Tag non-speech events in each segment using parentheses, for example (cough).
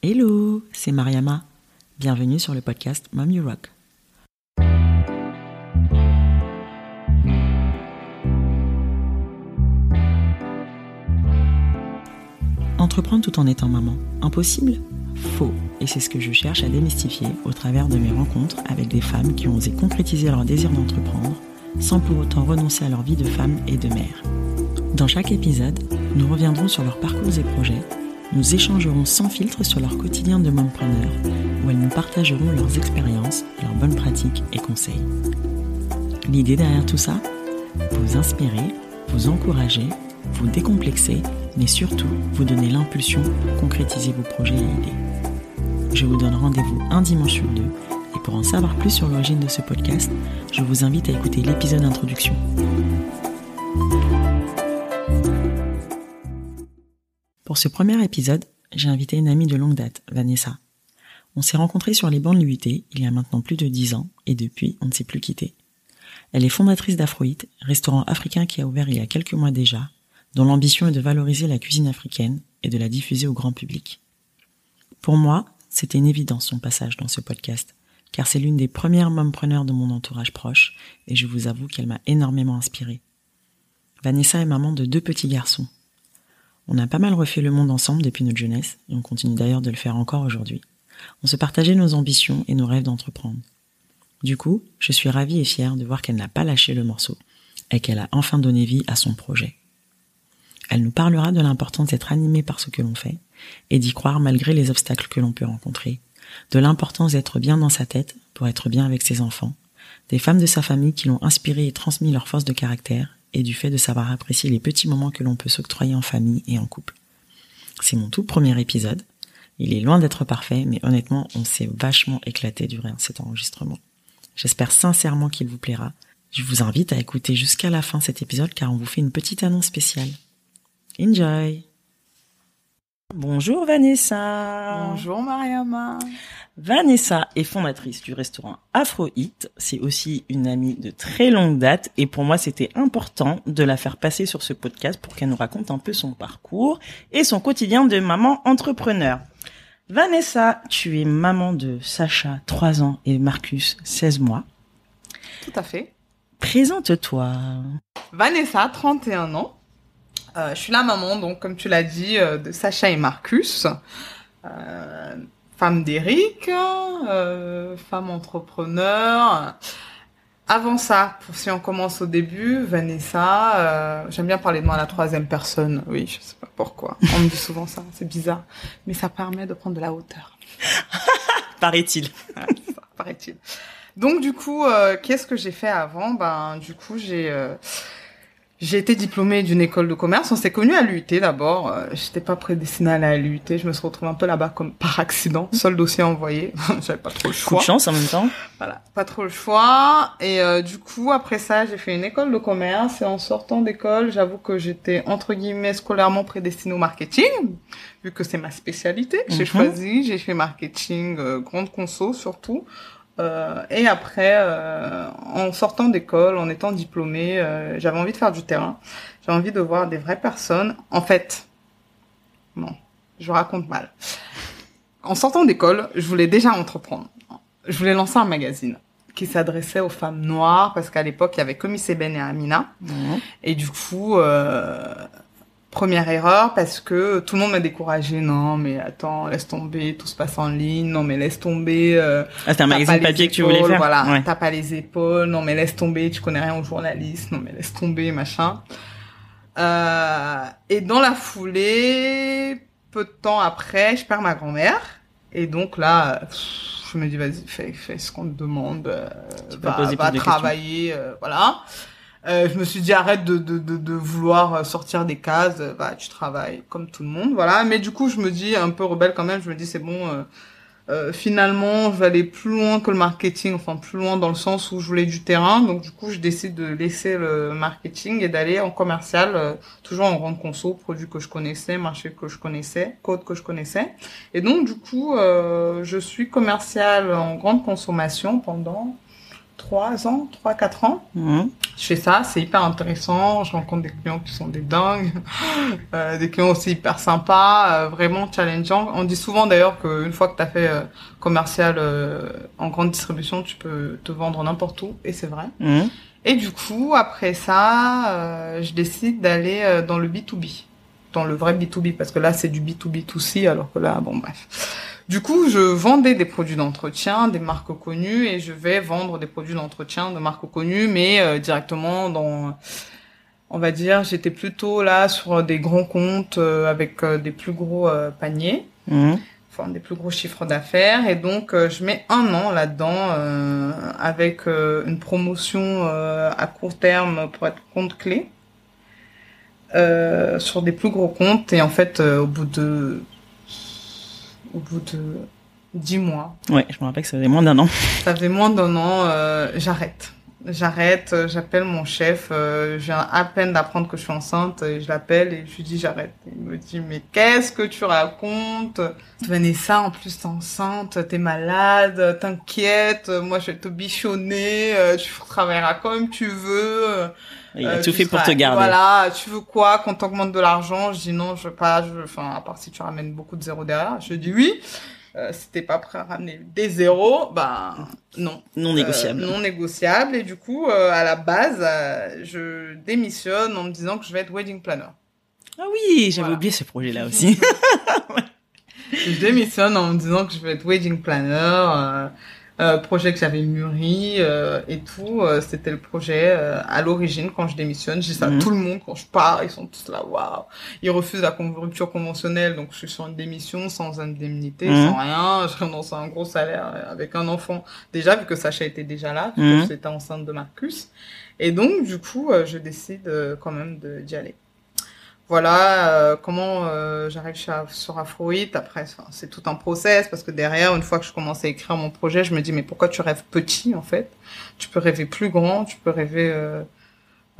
Hello, c'est Mariama. Bienvenue sur le podcast Mom You Rock. Entreprendre tout en étant maman, impossible? Faux. Et c'est ce que je cherche à démystifier au travers de mes rencontres avec des femmes qui ont osé concrétiser leur désir d'entreprendre sans pour autant renoncer à leur vie de femme et de mère. Dans chaque épisode, nous reviendrons sur leurs parcours et projets, nous échangerons sans filtre sur leur quotidien de mompreneur, où elles nous partageront leurs expériences, leurs bonnes pratiques et conseils. L'idée derrière tout ça? Vous inspirer, vous encourager, vous décomplexer, mais surtout vous donner l'impulsion pour concrétiser vos projets et idées. Je vous donne rendez-vous un dimanche sur deux et pour en savoir plus sur l'origine de ce podcast, je vous invite à écouter l'épisode d'introduction. Pour ce premier épisode, j'ai invité une amie de longue date, Vanessa. On s'est rencontrés sur les bancs de l'UT il y a maintenant plus de dix ans et depuis, on ne s'est plus quitté. Elle est fondatrice d'Afroït, restaurant africain qui a ouvert il y a quelques mois déjà, dont l'ambition est de valoriser la cuisine africaine et de la diffuser au grand public. Pour moi, c'était une évidence son passage dans ce podcast, car c'est l'une des premières mompreneurs de mon entourage proche, et je vous avoue qu'elle m'a énormément inspirée. Vanessa est maman de deux petits garçons, on a pas mal refait le monde ensemble depuis notre jeunesse, et on continue d'ailleurs de le faire encore aujourd'hui. On se partageait nos ambitions et nos rêves d'entreprendre. Du coup, je suis ravie et fière de voir qu'elle n'a pas lâché le morceau, et qu'elle a enfin donné vie à son projet. Elle nous parlera de l'importance d'être animé par ce que l'on fait, et d'y croire malgré les obstacles que l'on peut rencontrer, de l'importance d'être bien dans sa tête pour être bien avec ses enfants, des femmes de sa famille qui l'ont inspiré et transmis leur force de caractère, et du fait de savoir apprécier les petits moments que l'on peut s'octroyer en famille et en couple. C'est mon tout premier épisode. Il est loin d'être parfait, mais honnêtement, on s'est vachement éclaté durant cet enregistrement. J'espère sincèrement qu'il vous plaira. Je vous invite à écouter jusqu'à la fin cet épisode car on vous fait une petite annonce spéciale. Enjoy Bonjour Vanessa Bonjour Mariama Vanessa est fondatrice du restaurant Afro Eat. C'est aussi une amie de très longue date et pour moi c'était important de la faire passer sur ce podcast pour qu'elle nous raconte un peu son parcours et son quotidien de maman entrepreneur. Vanessa, tu es maman de Sacha, 3 ans, et Marcus, 16 mois. Tout à fait. Présente-toi. Vanessa, 31 ans. Euh, je suis la maman, donc comme tu l'as dit, euh, de Sacha et Marcus. Euh, femme d'Eric, euh, femme entrepreneur. Avant ça, pour si on commence au début, Vanessa, euh, j'aime bien parler de moi à la troisième personne. Oui, je sais pas pourquoi. On me dit souvent ça, c'est bizarre, mais ça permet de prendre de la hauteur. (laughs) Paraît-il. Paraît-il. Donc du coup, euh, qu'est-ce que j'ai fait avant? Ben du coup, j'ai euh, j'ai été diplômée d'une école de commerce. On s'est connus à l'UT d'abord. Euh, J'étais pas prédestinée à aller à l'UT. Je me suis retrouvée un peu là-bas comme par accident. Seul dossier envoyé. (laughs) J'avais pas trop le Coup choix. de chance en même temps. Voilà, pas trop le choix. Et euh, du coup, après ça, j'ai fait une école de commerce. Et en sortant d'école, j'avoue que j'étais entre guillemets scolairement prédestinée au marketing, vu que c'est ma spécialité. que J'ai Mhm. choisi. J'ai fait marketing, euh, grande conso surtout. Euh, et après, euh, en sortant d'école, en étant diplômée, euh, j'avais envie de faire du terrain. J'avais envie de voir des vraies personnes. En fait, non, je raconte mal. En sortant d'école, je voulais déjà entreprendre. Je voulais lancer un magazine qui s'adressait aux femmes noires parce qu'à l'époque, il y avait que Miss Eben et Amina. Et du coup, euh, première erreur parce que tout le monde m'a découragé. Non, mais attends, laisse tomber, tout se passe en ligne. Non, mais laisse tomber. euh, Ah, c'était un magazine papier que tu voulais faire. Voilà, Ouais. t'as pas les épaules. Non, mais laisse tomber, tu connais rien aux journalistes. Non, mais laisse tomber, machin. Euh, et dans la foulée, peu de temps après, je perds ma grand-mère. Et donc là, je me dis, vas-y, fais, fais ce qu'on te demande. euh, Tu peux va, poser va plus de travailler, euh, voilà. Euh, je me suis dit, arrête de, de, de, de vouloir sortir des cases. Bah, tu travailles comme tout le monde, voilà. Mais du coup, je me dis, un peu rebelle quand même, je me dis, c'est bon, euh, euh, finalement, je vais aller plus loin que le marketing, enfin plus loin dans le sens où je voulais du terrain. Donc du coup, je décide de laisser le marketing et d'aller en commercial, euh, toujours en grande conso, produits que je connaissais, marché que je connaissais, code que je connaissais. Et donc du coup, euh, je suis commercial en grande consommation pendant trois ans, trois, quatre ans. Mhm. Je fais ça, c'est hyper intéressant. Je rencontre des clients qui sont des dingues, (laughs) euh, des clients aussi hyper sympas, euh, vraiment challengeants. On dit souvent d'ailleurs qu'une fois que tu as fait euh, commercial euh, en grande distribution, tu peux te vendre n'importe où, et c'est vrai. Mhm. Et du coup, après ça, euh, je décide d'aller euh, dans le B2B, dans le vrai B2B, parce que là, c'est du B2B2C, alors que là, bon, bref. Du coup, je vendais des produits d'entretien, des marques connues, et je vais vendre des produits d'entretien de marques connues, mais euh, directement dans, on va dire, j'étais plutôt là sur des grands comptes euh, avec euh, des plus gros euh, paniers. Mhm. enfin des plus gros chiffres d'affaires. Et donc je mets un an là-dedans euh, avec une promotion euh, à court terme pour être compte clé euh, sur des plus gros comptes. Et en fait euh, au bout de au bout de dix mois. Ouais, je me rappelle que ça faisait moins d'un an. (laughs) ça faisait moins d'un an euh, j'arrête. J'arrête euh, j'appelle mon chef euh, je viens à peine d'apprendre que je suis enceinte et je l'appelle et je lui dis j'arrête. Il me dit mais qu'est-ce que tu racontes? Vanessa en plus t'es enceinte t'es malade t'inquiète moi je vais te bichonner tu travailleras comme tu veux Il a euh, tout fait pour te garder. Voilà, tu veux quoi Qu'on t'augmente de l'argent? Je dis non, je veux pas. Je veux... Enfin, à part si tu ramènes beaucoup de zéros derrière. Je dis oui. Euh, si t'es pas prêt à ramener des zéros, ben non. Non négociable. Euh, non négociable. Et du coup, euh, à la base, je démissionne en me disant que je vais être wedding planner. Ah oui, j'avais Voilà. oublié ce projet-là aussi. (laughs) Je démissionne en me disant que je vais être wedding planner. Euh, projet que j'avais mûri euh, et tout. Euh, C'était le projet à l'origine quand je démissionne. J'ai ça à Mhm. tout le monde quand je pars. Ils sont tous là, waouh. Ils refusent la rupture conventionnelle, donc je suis sur une démission sans indemnité, Mhm. sans rien. (laughs) Je renonce à un gros salaire avec un enfant. Déjà vu que Sacha était déjà là, vu Mhm. que j'étais enceinte de Marcus. Et donc du coup, je décide quand même d'y aller voilà euh, comment euh, j'arrive sur Afroït. Après, c'est tout un process parce que derrière, une fois que je commence à écrire mon projet, je me dis mais pourquoi tu rêves petit en fait? Tu peux rêver plus grand, tu peux rêver euh,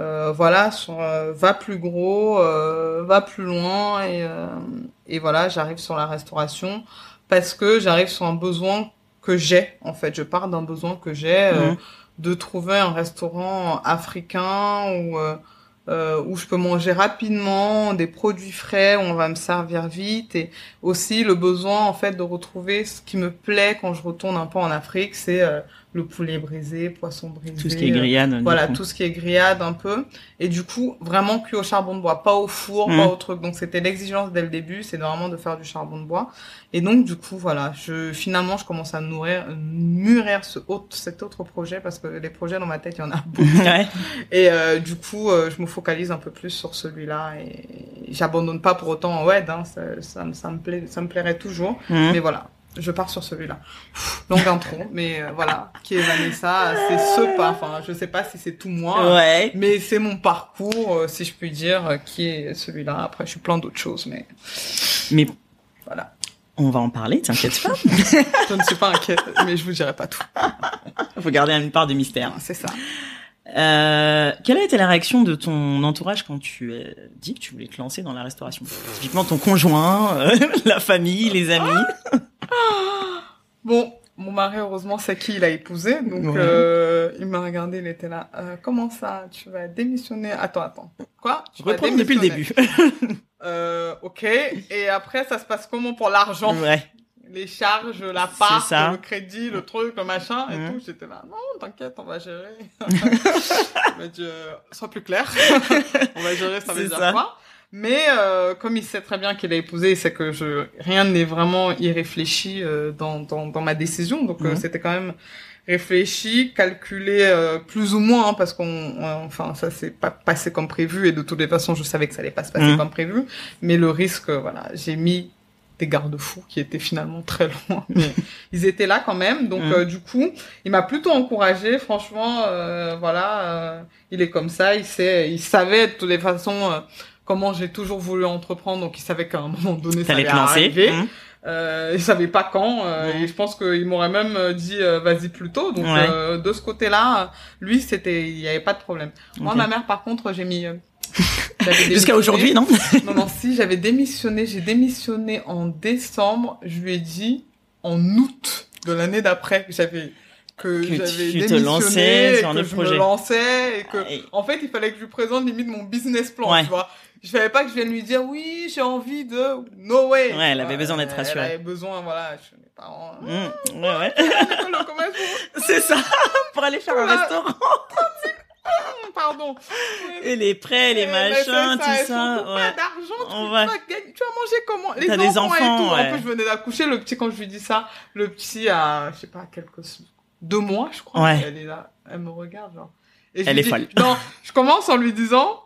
euh, voilà sur euh, va plus gros, euh, va plus loin et euh, et voilà, j'arrive sur la restauration parce que j'arrive sur un besoin que j'ai en fait. Je pars d'un besoin que j'ai euh, Mhm. de trouver un restaurant africain où euh, où je peux manger rapidement, des produits frais, où on va me servir vite, et aussi le besoin en fait de retrouver ce qui me plaît quand je retourne un peu en Afrique, c'est euh, le poulet brisé, poisson brisé, Tout ce qui est grillade. voilà, tout ce qui est grillade un peu. Et du coup, vraiment cuit au charbon de bois, pas au four, pas au truc. Donc c'était l'exigence dès le début, c'est vraiment de faire du charbon de bois. Et donc du coup, voilà, je finalement je commence à nourrir, mûrir ce autre, cet autre projet parce que les projets dans ma tête, il y en a beaucoup. (laughs) ouais. Et euh, du coup, euh, je me focalise un peu plus sur celui-là et j'abandonne pas pour autant Wed. Hein, ça, ça, me- ça me plaît, ça me plairait toujours. Mhm. Mais voilà, je pars sur celui-là. Longue intro, (laughs) mais euh, voilà, qui est Vanessa, c'est ce pas. Enfin, je sais pas si c'est tout moi, Ouais. mais c'est mon parcours, euh, si je puis dire, euh, qui est celui-là. Après, je suis plein d'autres choses, mais Mais voilà. on va en parler, t'inquiète pas. (laughs) Je ne suis pas inquiète, mais je vous dirai pas tout. Faut garder une part de mystère. C'est ça. Euh, quelle a été la réaction de ton entourage quand tu as dit que tu voulais te lancer dans la restauration? Typiquement ton conjoint, euh, (laughs) la famille, les amis. (laughs) Bon, mon mari, heureusement, c'est qui il a épousé. Donc, Ouais. euh, il m'a regardé, il était là. Comment ça? Tu vas démissionner? Attends, attends. Quoi? Tu vas Reprendre depuis le début. (laughs) Euh, ok. Et après, ça se passe comment pour l'argent? Ouais. Les charges, la part, le crédit, le truc, le machin et tout. J'étais là. Non, t'inquiète, on va gérer. (laughs) Il m'a dit, euh, sois plus clair. (laughs) on va gérer, ça veut C'est dire ça. quoi? Mais euh, comme il sait très bien qu'il a épousé, c'est que je rien n'est vraiment irréfléchi euh, dans, dans dans ma décision. Donc euh, c'était quand même réfléchi, calculé euh, plus ou moins hein, parce qu'on enfin ça s'est pas passé comme prévu et de toutes les façons je savais que ça allait pas se passer comme prévu. Mais le risque, voilà, j'ai mis des garde-fous qui étaient finalement très (laughs) loin, mais ils étaient là quand même. Donc Mhm. euh, du coup, il m'a plutôt encouragé. Franchement, euh, voilà, euh, il est comme ça. Il sait, il savait de toutes les façons euh, comment j'ai toujours voulu entreprendre. Donc il savait qu'à un moment donné, ça allait te lancer. arriver. Mhm. Euh, il savait pas quand. euh. Et je pense qu'il m'aurait même euh, dit euh, vas-y plus tôt. Donc Ouais. euh, de ce côté-là, euh, lui, c'était, il y avait pas de problème. Moi, ma mère, par contre, j'ai mis. (laughs) Jusqu'à démissionné. aujourd'hui, non (laughs) Non, non, si, j'avais démissionné, j'ai démissionné en décembre, je lui ai dit en août de l'année d'après. J'avais que, Que j'avais tu te démissionné, lançais et que je projet. me lançais et que Et- en fait il fallait que je lui présente limite mon business plan Ouais. tu vois je savais pas que je vienne lui dire oui j'ai envie de no way Ouais, elle avait besoin d'être rassurée. elle avait besoin voilà je suis mes parents Mmh, ouais, ouais. (laughs) Commerce, C'est ça. Pour aller faire un restaurant. (laughs) pardon Et les prêts, les Eh machins, ça, tout ça. Ouais. pas d'argent, tu, va- tu vas manger comment? Les T'as des enfants, et enfants, tout. ouais. En plus, je venais d'accoucher, le petit, quand je lui dis ça, le petit a, je sais pas, quelques, deux mois, je crois. Ouais. Elle est là, elle me regarde, genre. Et je Elle est dis- folle. Non, je commence en lui disant,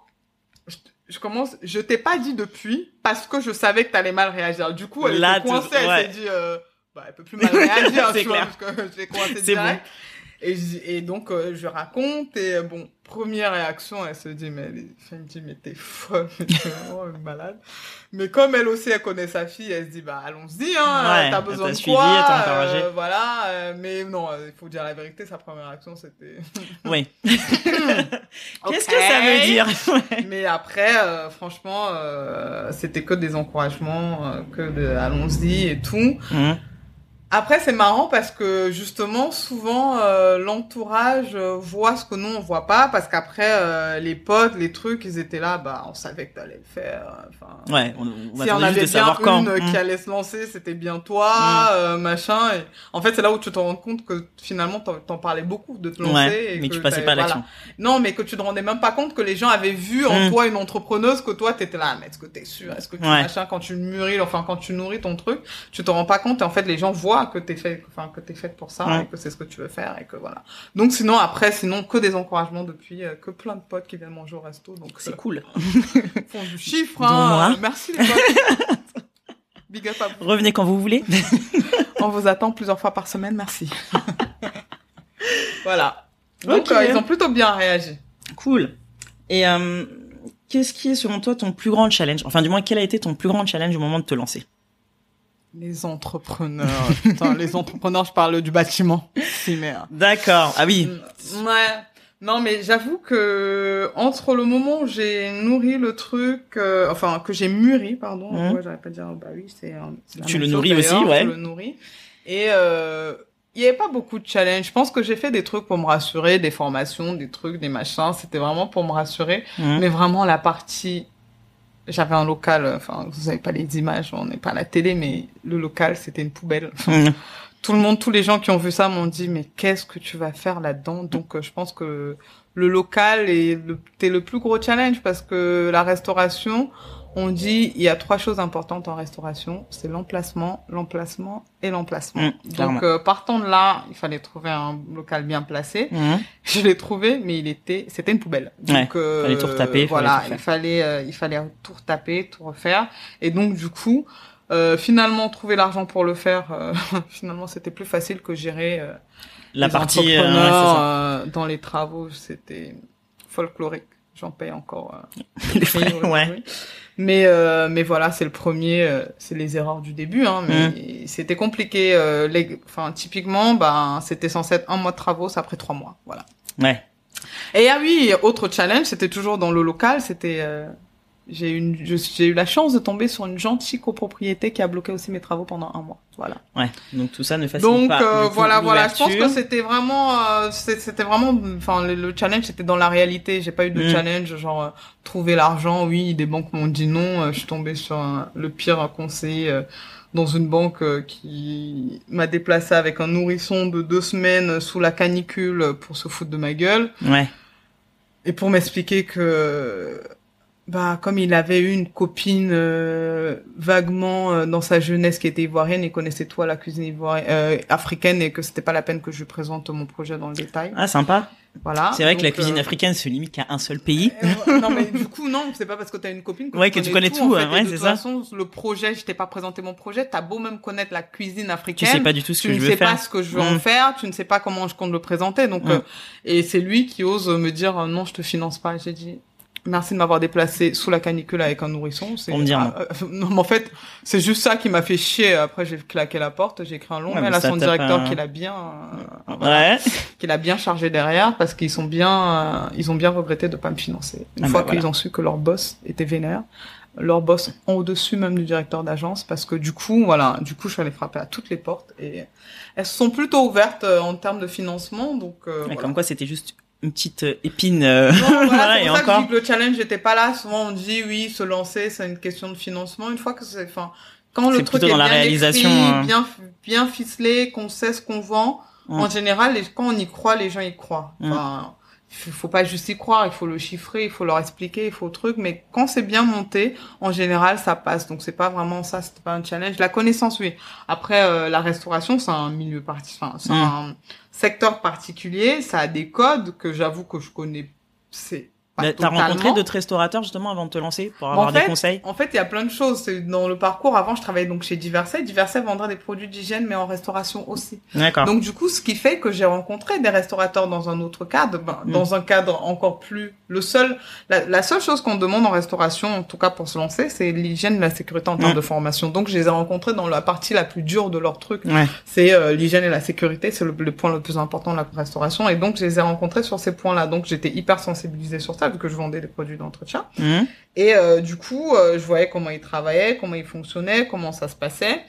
je, je commence, je t'ai pas dit depuis, parce que je savais que t'allais mal réagir. Du coup, elle Là, était coincée, elle s'est dit, euh, bah, elle peut plus mal (laughs) réagir, tu vois, clair. parce que je l'ai coincée bon. Et, donc, euh, je raconte, et euh, bon, première réaction, elle se dit, mais elle, me dit, mais t'es folle, t'es (laughs) vraiment une malade. Mais comme elle aussi, elle connaît sa fille, elle se dit, bah, allons-y, hein, Ouais, t'as besoin de suivi, quoi, euh, voilà, euh, mais non, euh, il faut dire la vérité, sa première réaction, c'était... (laughs) Oui. (laughs) Qu'est-ce que ça veut dire? Mais après, euh, franchement, euh, c'était que des encouragements, euh, que de allons-y et tout. Mmh. Après, c'est marrant parce que justement, souvent, euh, l'entourage euh, voit ce que nous on voit pas, parce qu'après, euh, les potes, les trucs, ils étaient là, bah, on savait que t'allais le faire. Enfin, Ouais, on, on si on avait juste de bien savoir une euh, Mmh. qui allait se lancer, c'était bien toi, Mm. euh, machin. Et en fait, c'est là où tu te rends compte que finalement, t'en, parlais beaucoup de te lancer. Ouais, et mais que tu passais pas à voilà. l'action. Non, mais que tu te rendais même pas compte que les gens avaient vu en Mm. toi une entrepreneuse, que toi t'étais là, mais est-ce que t'es sûr, est-ce que tu Ouais. machin, quand tu mûris, enfin quand tu nourris ton truc, tu te rends pas compte et en fait les gens voient que t'es fait, enfin que t'es faite pour ça Ouais. et que c'est ce que tu veux faire et que voilà. Donc sinon après, sinon que des encouragements depuis, euh, que plein de potes qui viennent manger au resto, donc C'est euh, cool. (laughs) font du chiffre. Hein, merci les potes. (laughs) Big up à vous. Revenez quand vous voulez. (laughs) On vous attend plusieurs fois par semaine, merci. voilà. Donc euh, ils ont plutôt bien réagi. Cool. Et euh, qu'est-ce qui est selon toi ton plus grand challenge? Enfin, du moins, quel a été ton plus grand challenge au moment de te lancer? Les entrepreneurs, (laughs) putain, les entrepreneurs, je parle du bâtiment. Si, merde. D'accord. Ah oui. Ouais. Non, mais j'avoue que entre le moment où j'ai nourri le truc, euh, enfin que j'ai mûri, pardon, Mhm. ouais, j'aurais pas dire, bah oui, c'est. euh, Tu le chose, nourris aussi, ouais. Je le nourris. Et euh, il y avait pas beaucoup de challenges. Je pense que j'ai fait des trucs pour me rassurer, des formations, des trucs, des machins. C'était vraiment pour me rassurer. Mmh. Mais vraiment la partie, j'avais un local. Enfin, vous avez pas les images, on n'est pas à la télé, mais le local, c'était une poubelle. Mmh. tout le monde, tous les gens qui ont vu ça m'ont dit mais qu'est-ce que tu vas faire là-dedans? Donc euh, je pense que le local est le, t'es le plus gros challenge parce que la restauration, on dit il y a trois choses importantes en restauration, c'est l'emplacement, l'emplacement et l'emplacement. Mmh. Donc euh, partant de là, il fallait trouver un local bien placé. Mmh. Je l'ai trouvé, mais il était, c'était une poubelle. Ouais, Donc euh, fallait tout retaper, fallait voilà, tout il fallait, euh, il fallait tout retaper, tout refaire. Et donc du coup, euh, finalement trouver l'argent pour le faire, euh, (laughs) finalement c'était plus facile que gérer euh, La les partie. ouais, ça. dans les travaux, c'était folklorique. J'en paye encore. euh, (laughs) Les frais, prix ouais. Mais euh, mais voilà, c'est le premier, euh, c'est les erreurs du début. Hein, mais Mm. c'était compliqué. Euh, les, enfin typiquement, ben c'était censé être un mois de travaux, ça a pris trois mois. Voilà. Ouais. Et ah oui, autre challenge, c'était toujours dans le local, c'était euh, j'ai eu une j'ai eu la chance de tomber sur une gentille copropriété qui a bloqué aussi mes travaux pendant un mois. Voilà. Ouais. Donc tout ça ne facilite Donc pas. euh, du coup, voilà voilà, je pense que c'était vraiment euh, c'était vraiment enfin le, le challenge c'était dans la réalité, j'ai pas eu de Mm. challenge genre euh, trouver l'argent, oui, des banques m'ont dit non, euh, je suis tombée sur un- le pire conseiller euh, dans une banque euh, qui m'a déplacé avec un nourrisson de deux semaines sous la canicule pour se foutre de ma gueule. Ouais. Et pour m'expliquer que, bah, comme il avait eu une copine euh, vaguement euh, dans sa jeunesse qui était ivoirienne, il connaissait toi la cuisine ivoirienne, euh, africaine et que c'était pas la peine que je lui présente mon projet dans le détail. Ah sympa. Voilà. C'est vrai que la cuisine euh, africaine se limite qu'à un seul pays. euh, non mais du coup non, c'est pas parce que t'as une copine que, Ouais, que tu connais tout, en fait. ouais, Et de toute ça. façon, le projet, je t'ai pas présenté mon projet. T'as beau même connaître la cuisine Tu africaine, sais pas du tout ce tu que ne je veux sais faire. pas ce que je veux en Mm. faire, tu ne sais pas comment je compte le présenter. Donc, Mm. euh, et c'est lui qui ose me dire non, je te finance pas. J'ai dit merci de m'avoir déplacé sous la canicule avec un nourrisson. C'est Pour me non. Ah, euh, (laughs) non, mais en fait, c'est juste ça qui m'a fait chier. Après, j'ai claqué la porte, j'ai écrit un long Ouais, mail mais à son directeur un- qui l'a bien, euh, voilà, Ouais. (laughs) qu'il a bien chargé derrière parce qu'ils sont bien, euh, ils ont bien regretté de pas me financer. Une Ah fois bah qu'ils voilà. ont su que leur boss était vénère, leur boss en au-dessus même du directeur d'agence parce que du coup voilà du coup je suis allée frapper à toutes les portes et elles sont plutôt ouvertes euh, en termes de financement donc euh, voilà. comme quoi c'était juste une petite euh, épine euh, Non, (laughs) voilà, et que je encore dis que le challenge n'était pas là. Souvent, on dit oui, se lancer, c'est une question de financement. Une fois que c'est, enfin, quand le truc est dans la bien réalisation, écrit, euh. bien, bien ficelé, qu'on sait ce qu'on vend, en général, les- quand on y croit, les gens y croient. Enfin, il faut pas juste y croire, il faut le chiffrer, il faut leur expliquer, il faut le truc. Mais quand c'est bien monté, en général, ça passe. Donc c'est pas vraiment ça, c'est pas un challenge. La connaissance, oui. Après, euh, la restauration, c'est un milieu parti, enfin, c'est un secteur particulier. Ça a des codes que j'avoue que je connais. C'est Bah, T'as rencontré d'autres restaurateurs justement avant de te lancer pour En avoir des fait, conseils? En fait, il y a plein de choses. Dans le parcours, avant, je travaillais donc chez Diverset. Diverset vendrait des produits d'hygiène, mais en restauration aussi. D'accord. Donc, du coup, ce qui fait que j'ai rencontré des restaurateurs dans un autre cadre, ben, Mm. dans un cadre encore plus... Le seul, la, la seule chose qu'on demande en restauration, en tout cas pour se lancer, c'est l'hygiène et la sécurité en termes Mm. de formation. Donc, je les ai rencontrés dans la partie la plus dure de leur truc. Ouais. C'est euh, l'hygiène et la sécurité, c'est le, le point le plus important de la restauration. Et donc, je les ai rencontrés sur ces points-là. Donc, j'étais hyper sensibilisée sur ça, vu que je vendais des produits d'entretien. Mhm. Et euh, du coup, euh, je voyais comment ils travaillaient, comment ils fonctionnaient, comment ça se passait.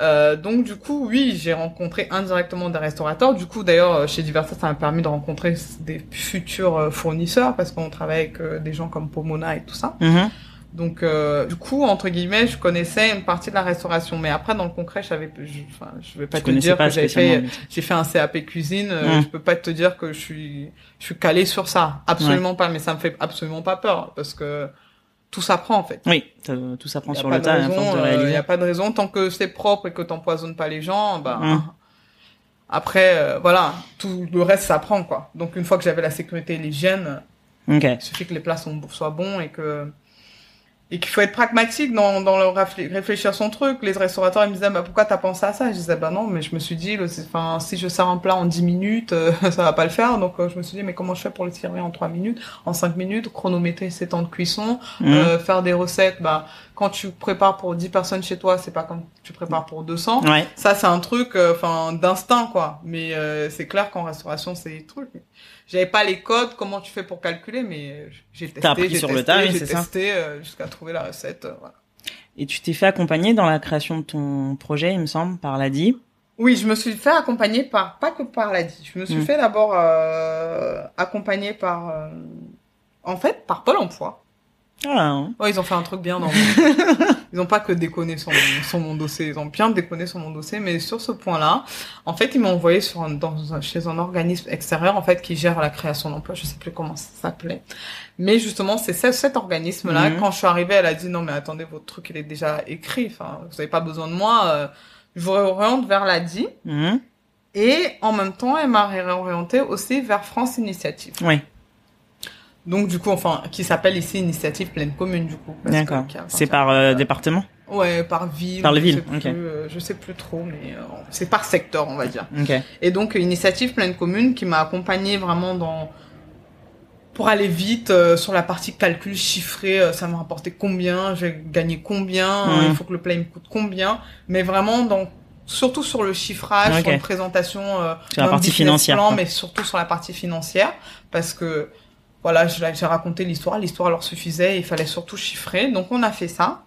Euh, donc du coup, oui, j'ai rencontré indirectement des restaurateurs. Du coup, d'ailleurs, chez Diversa, ça m'a permis de rencontrer des futurs fournisseurs parce qu'on travaille avec des gens comme Pomona et tout ça. Mhm. Donc euh, du coup, entre guillemets, je connaissais une partie de la restauration, mais après dans le concret, je savais, je, enfin, je vais pas Je te dire pas que spécialement. fait, j'ai fait un CAP cuisine. euh, Mm. Je peux pas te dire que je suis, je suis calé sur ça, absolument pas. Mais ça me fait absolument pas peur parce que tout s'apprend en fait. Oui, tout s'apprend sur le tas euh. Il y a pas de raison tant que c'est propre et que t'empoisonnes pas les gens. Bah. Après, euh, voilà, tout le reste s'apprend quoi. Donc une fois que j'avais la sécurité et l'hygiène, Ok. il suffit que les plats soient bons et que et qu'il faut être pragmatique dans, dans le réflé- réfléchir son truc. Les restaurateurs ils me disaient bah pourquoi t'as pensé à ça? Je disais bah non mais je me suis dit le- enfin si je sers un plat en 10 minutes euh, (laughs) ça va pas le faire donc euh, je me suis dit mais comment je fais pour le servir en 3 minutes, en 5 minutes, chronométrer ses temps de cuisson, Mhm. euh, faire des recettes bah quand tu prépares pour 10 personnes chez toi, c'est pas comme tu prépares pour 200. Ouais. Ça, c'est un truc, euh, enfin, d'instinct, quoi. Mais euh, c'est clair qu'en restauration, c'est des trucs. J'avais pas les codes, comment tu fais pour calculer, mais j'ai testé, T'as appris sur le tas, j'ai testé euh, jusqu'à trouver la recette. euh, voilà. Et tu t'es fait accompagner dans la création de ton projet, il me semble, par l'ADI? Oui, je me suis fait accompagner par, pas que par l'ADI. Je me suis Mm. fait d'abord euh, accompagner par, euh, en fait, par Pôle Emploi. Ah. Ouais, ils ont fait un truc bien dans mon... (laughs) Ils ont pas que déconné sur mon, sur mon dossier, ils ont bien déconné sur mon dossier, mais sur ce point-là, en fait, ils m'ont envoyé sur un, dans un, chez un organisme extérieur, en fait, qui gère la création d'emplois, je sais plus comment ça s'appelait. Mais justement, c'est ce- cet organisme-là, Mhm. quand je suis arrivée, elle a dit, non, mais attendez, votre truc, il est déjà écrit, enfin, vous avez pas besoin de moi, euh, je vous réoriente vers l'ADI. Mhm. Et en même temps, elle m'a réorienté aussi vers France Initiative. Oui, Donc, du coup, enfin, qui s'appelle ici Initiative Pleine Commune, du coup. d'accord. C'est par euh, département? Ouais, par ville. Par les je villes, sais plus, ok. euh, je sais plus trop, mais euh, c'est par secteur, on va dire. Ok. Et donc, Initiative Pleine Commune qui m'a accompagné vraiment dans pour aller vite sur la partie calcul chiffré, ça m'a rapporté combien, j'ai gagné combien, il faut que le plat me coûte combien, mais vraiment dans surtout sur le chiffrage, sur une présentation Sur la partie financière, plan, mais surtout sur la partie financière parce que voilà, j'ai raconté l'histoire, l'histoire leur suffisait, il fallait surtout chiffrer. Donc on a fait ça.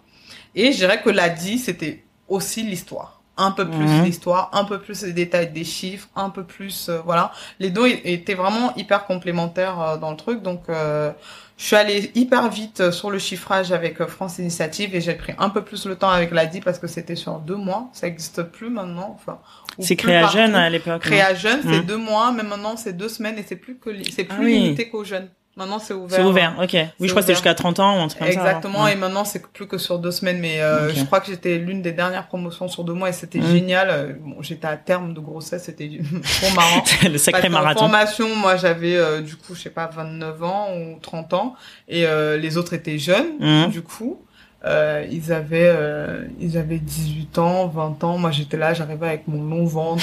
Et je dirais que l'ADI, c'était aussi l'histoire. Un peu plus Mhm. l'histoire, un peu plus les détails des chiffres, un peu plus, euh, voilà. Les deux étaient vraiment hyper complémentaires euh, dans le truc. Donc, euh, je suis allée hyper vite euh, sur le chiffrage avec France Initiative et j'ai pris un peu plus le temps avec l'ADI parce que c'était sur deux mois. Ça existe plus maintenant. Enfin, C'est plus créé à partout. jeune à l'époque. Créa jeune, c'est Mhm. deux mois, mais maintenant c'est deux semaines et c'est plus que c'est Ah plus oui. limité qu'aux jeunes. Maintenant c'est ouvert. C'est ouvert, ok. Oui, je crois que c'était ouvert. jusqu'à 30 ans ou un truc comme ça. Exactement, et maintenant c'est plus que sur deux semaines, mais euh, je crois que j'étais l'une des dernières promotions sur deux mois et c'était Mhm. génial. Euh, Bon, j'étais à terme de grossesse, c'était (laughs) trop marrant. C'est (laughs) le sacré marathon. formation, moi j'avais euh, du coup, je sais pas, 29 ans ou 30 ans, et euh, les autres étaient jeunes, Mhm. du coup. Euh, ils avaient euh, ils avaient 18 ans, 20 ans. Moi j'étais là, j'arrivais avec mon long ventre.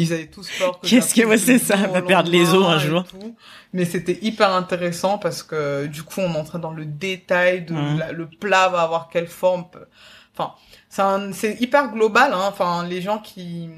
Ils avaient tous peur que Qu'est-ce que- ouais, c'est ça, va perdre les os un jour. tout. Mais c'était hyper intéressant parce que du coup on entrait dans le détail de la- le plat va avoir quelle forme. Enfin, c'est hyper global. Hein. Enfin, les gens qui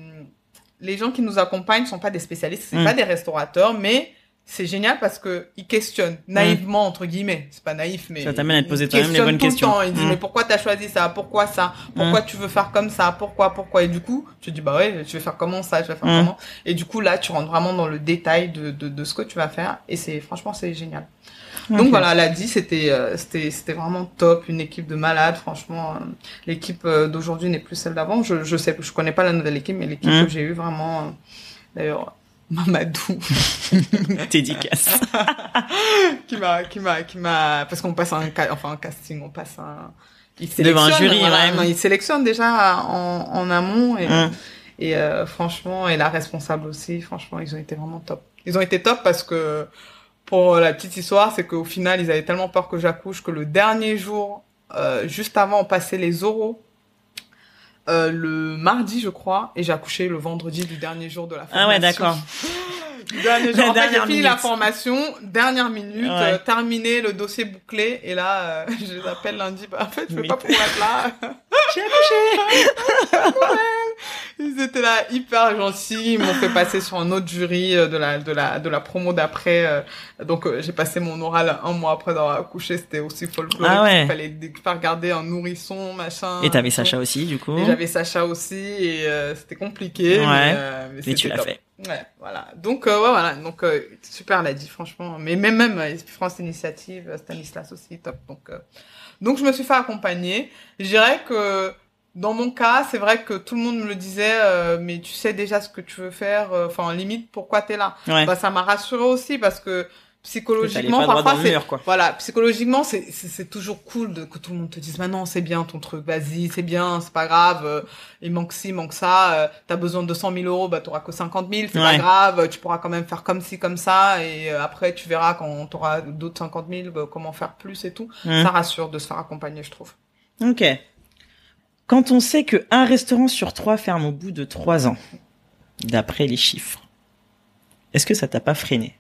les gens qui nous accompagnent sont pas des spécialistes, c'est Mhm. pas des restaurateurs, mais c'est génial parce que ils questionnent naïvement entre guillemets. C'est pas naïf, mais Ça t'amène à te poser toi-même les bonnes tout questions. le temps. Ils disent Mm. mais pourquoi t'as choisi ça? Pourquoi ça? Pourquoi tu veux faire comme ça? Pourquoi? Pourquoi? Et du coup, tu dis bah ouais, je vais faire comment ça? Je vais faire Mm. comment? Et du coup là, tu rentres vraiment dans le détail de de, de ce que tu vas faire et c'est franchement c'est génial. Donc voilà, elle a dit c'était euh, c'était c'était vraiment top, une équipe de malades. Franchement, euh, l'équipe euh, d'aujourd'hui n'est plus celle d'avant. Je je sais, je connais pas la nouvelle équipe, mais l'équipe Mm. que j'ai eue vraiment. D'ailleurs, Mamadou (laughs) Dédicace. (laughs) qui m'a qui m'a qui m'a parce qu'on passe un enfin un casting, on passe un il Devant un jury, voilà, ouais. il sélectionne déjà en, en amont et Mm. et euh, franchement et la responsable aussi franchement ils ont été vraiment top ils ont été top parce que pour la petite histoire c'est qu'au final ils avaient tellement peur que j'accouche que le dernier jour euh, juste avant on passait les oraux euh, le mardi je crois et j'ai accouché le vendredi du dernier jour de la formation Ah ouais, d'accord. (laughs) dernier La jour. En fait, j'ai fini la formation, dernière minute, Ouais. euh, terminé, le dossier bouclé, et là, euh, (laughs) je les appelle lundi, bah, en fait, je peux Mais- pas pouvoir être là. (laughs) J'ai accouché. Ils étaient là hyper gentils, ils m'ont fait passer sur un autre jury de la de la de la promo d'après. Donc j'ai passé mon oral un mois après d'avoir accouché, c'était aussi folklorique. Ah ouais. Il fallait faire regarder un nourrisson, machin. Et t'avais. Sacha aussi, du coup. Et j'avais Sacha aussi et euh, c'était compliqué. Ouais. Mais, euh, mais tu l'as fait. Ouais, voilà. Donc euh, ouais, voilà. Donc euh, super l'a dit franchement. Mais même même euh, France Initiative, euh, Stanislas aussi top. Donc euh, donc je me suis fait accompagner. Je dirais que dans mon cas, c'est vrai que tout le monde me le disait, euh, mais tu sais déjà ce que tu veux faire. euh, Enfin limite, pourquoi t'es là? Ouais. Bah ça m'a rassuré aussi parce que psychologiquement parfois mur, quoi. voilà, psychologiquement, c'est toujours cool de que tout le monde te dise maintenant c'est bien ton truc, vas-y, c'est bien, c'est pas grave, euh, il manque ci, il manque ça, euh, t'as besoin de 200 000 euros, bah t'auras que 50 000, c'est pas grave, tu pourras quand même faire comme ci, comme ça, et euh, après tu verras quand t'auras d'autres 50 000, bah, comment faire plus et tout. Ça rassure de se faire accompagner, je trouve. Ok. Quand on sait que un restaurant sur trois ferme au bout de trois ans, d'après les chiffres, est-ce que ça t'a pas freiné?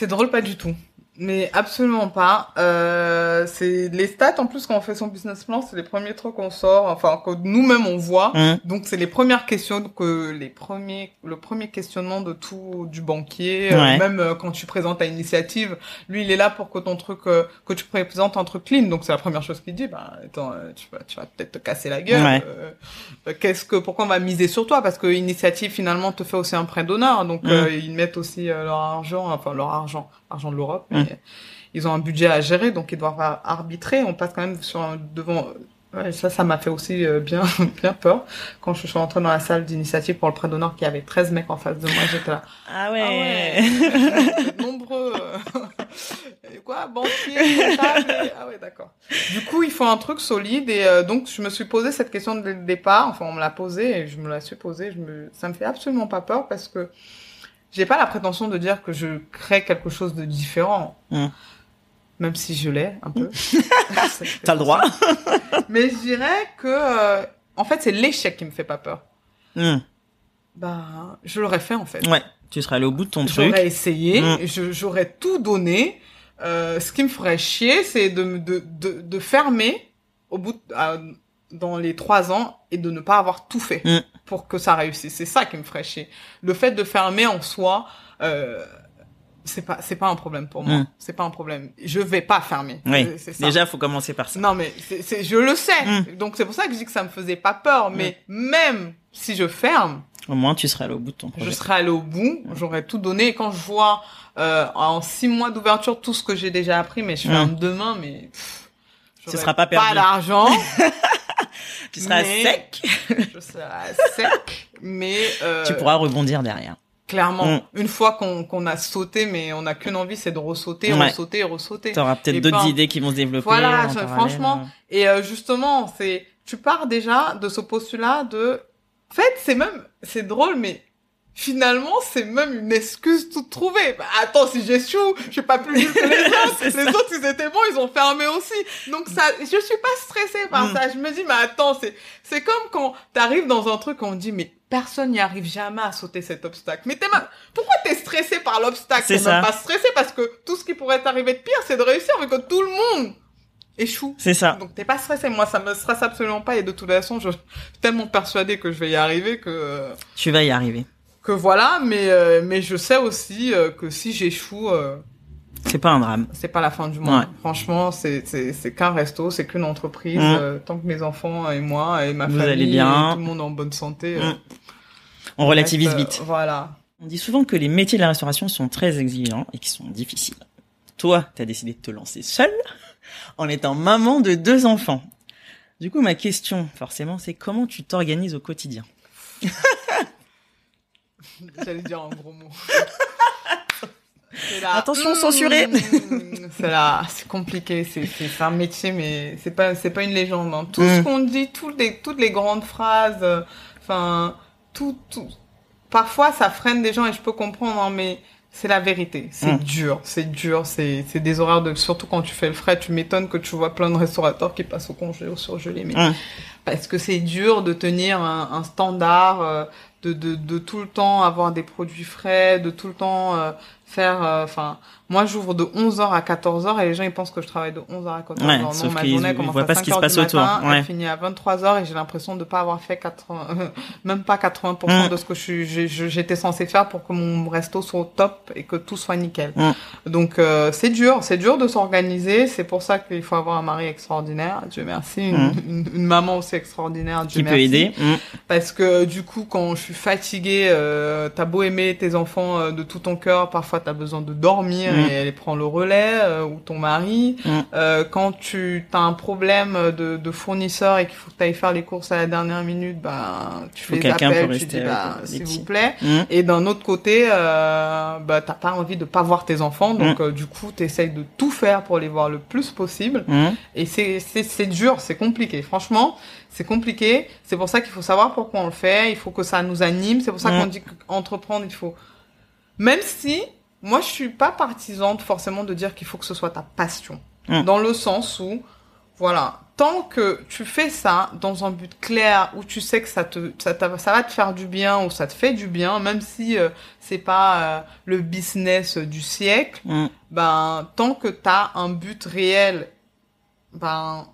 C'est drôle, pas du tout. Mais absolument pas. Euh, c'est les stats en plus quand on fait son business plan, c'est les premiers trucs qu'on sort, enfin que nous-mêmes on voit. Hum, Donc c'est les premières questions que les premiers le premier questionnement de tout du banquier euh, même euh, quand tu présentes ta initiative. Lui il est là pour que ton truc euh, que tu présentes un truc clean. Donc c'est la première chose qu'il dit bah attends tu vas tu vas peut-être te casser la gueule. Ouais. qu'est-ce que pourquoi on va miser sur toi? Parce que initiative finalement te fait aussi un prêt d'honneur. Donc euh, ils mettent aussi leur argent enfin leur argent argent de l'Europe Mm. mais ils ont un budget à gérer donc ils doivent ar- arbitrer on passe quand même sur un, devant Ouais, ça, ça m'a fait aussi euh, bien, (laughs) bien peur. Quand je suis rentrée dans la salle d'initiative pour le prêt d'honneur, qu'il y avait 13 mecs en face de moi, j'étais là. Ah Ah ouais. ouais, vous êtes nombreux. (laughs) Quoi, banquier, comptable et- Ah ouais, d'accord. Du coup, il faut un truc solide et euh, donc je me suis posé cette question dès le départ. Enfin, on me l'a posée et je me la suis posée. Je me... Ça me fait absolument pas peur parce que j'ai pas la prétention de dire que je crée quelque chose de différent. Mm. Même si je l'ai un peu. (laughs) T'as le droit. (laughs) Mais je dirais que, euh, en fait, c'est l'échec qui me fait pas peur. Hum, Ben, je l'aurais fait en fait. Ouais. Tu serais allé au bout de ton truc. J'aurais essayé, Mm. je- j'aurais tout donné. Euh, ce qui me ferait chier, c'est de, de, de, de fermer au bout de- à- dans les trois ans et de ne pas avoir tout fait Mm. Pour que ça réussisse. C'est ça qui me ferait chier. Le fait de fermer en soi, euh, c'est pas c'est pas un problème pour moi. Mm. C'est pas un problème. Je vais pas fermer. Oui. C'est- ça. Déjà, faut commencer par ça. Non, mais c'est, c'est, je le sais. Mm. Donc c'est pour ça que je dis que ça me faisait pas peur. Mais même si je ferme, Au moins, tu serais allé au bout de ton je projet. serais allé au bout. J'aurais tout donné. Et quand je vois euh, en six mois d'ouverture tout ce que j'ai déjà appris, mais je ferme demain, mais pff, Ce sera pas perdu. Pas d'argent. (laughs) Tu seras mais- sec. je serai sec. Mais euh, Tu pourras rebondir derrière. clairement, Mm. une fois qu'on, qu'on a sauté, mais on n'a qu'une envie, c'est de ressauter, Ouais. ressauter, ressauter. T'auras peut-être d'autres ben, idées qui vont se développer. Voilà, franchement, Et euh, justement, c'est tu pars déjà de ce postulat de en fait, c'est même c'est drôle mais finalement, c'est même une excuse toute trouvée. Bah, attends, si j'échoue, je suis pas plus nul que les (laughs) autres. Les ça. autres, ils étaient bons, ils ont fermé aussi. Donc ça, je suis pas stressée par Mm. ça. Je me dis, mais attends, c'est, c'est comme quand t'arrives dans un truc, on dit, mais personne n'y arrive jamais à sauter cet obstacle. Mais t'es ma... pourquoi t'es stressé par l'obstacle? C'est T'es même pas stressé parce que tout ce qui pourrait t'arriver de pire, c'est de réussir, mais que tout le monde échoue. C'est ça. Donc t'es pas stressé. Moi, ça me stresse absolument pas. Et de toute façon, je suis tellement persuadée que je vais y arriver que... euh, Tu vas y arriver. Que voilà, mais euh, mais je sais aussi euh, que si j'échoue, euh, C'est pas un drame. c'est pas la fin du monde. Ouais. Franchement, c'est c'est c'est qu'un resto, c'est qu'une entreprise. Mm. euh, tant que mes enfants et moi et ma Vous famille, allez bien. et tout le monde en bonne santé. euh, Mm. On relativise reste, euh, vite. Voilà. On dit souvent que les métiers de la restauration sont très exigeants et qui sont difficiles. Toi, t'as décidé de te lancer seule en étant maman de deux enfants. Du coup, ma question, forcément, c'est comment tu t'organises au quotidien? (laughs) (laughs) J'allais dire un gros mot. (laughs) Là, Attention, mm, censuré. (laughs) C'est là, c'est compliqué, c'est un métier, mais c'est pas c'est pas une légende. hein. Tout Mm. ce qu'on dit, toutes les toutes les grandes phrases, euh, enfin tout tout. Parfois, ça freine des gens et je peux comprendre, hein, mais c'est la vérité. C'est Mm. dur, c'est dur, c'est c'est des horaires de surtout quand tu fais le frais. Tu m'étonnes que tu vois plein de restaurateurs qui passent au congé au surgelé, mais Mm. parce que c'est dur de tenir un, un standard, euh, de, de, tout le temps avoir des produits frais, de tout le temps euh, faire... Enfin, moi, j'ouvre de 11h à 14h et les gens, ils pensent que je travaille de 11h à 14h. Ouais, non, sauf ma journée commence voient à pas ce qui se 5h passe du autour, matin, ouais. elle finit à 23h et j'ai l'impression de pas avoir fait 80, (laughs) même pas 80% Mm. de ce que je j'étais censé faire pour que mon resto soit au top et que tout soit nickel. Mm. Donc euh, c'est dur, c'est dur de s'organiser. C'est pour ça qu'il faut avoir un mari extraordinaire. Dieu merci, une, Mm. une- une maman aussi extraordinaire. Dieu Qui peut merci. aider Mm. Parce que du coup, quand je suis fatiguée, euh, t'as beau aimer tes enfants euh, de tout ton cœur, parfois t'as besoin de dormir. Et elle prend le relais euh, ou ton mari. Mm. Euh, quand tu as un problème de, de fournisseur et qu'il faut que tu ailles faire les courses à la dernière minute, ben tu Faut les appelles, tu dis bah, s'il vous plaît. Mm. Et d'un autre côté, euh, bah t'as pas envie de pas voir tes enfants, donc euh, du coup t'essayes de tout faire pour les voir le plus possible. Mm. Et c'est c'est dur, c'est compliqué. Franchement, c'est compliqué. C'est pour ça qu'il faut savoir pourquoi on le fait. Il faut que ça nous anime. C'est pour ça Mm. qu'on dit qu'entreprendre, il faut. Même si moi je suis pas partisante forcément de dire qu'il faut que ce soit ta passion, Mm. dans le sens où voilà, tant que tu fais ça dans un but clair où tu sais que ça te ça, ça va te faire du bien ou ça te fait du bien, même si euh, c'est pas euh, le business du siècle Mm. ben tant que t'as un but réel, ben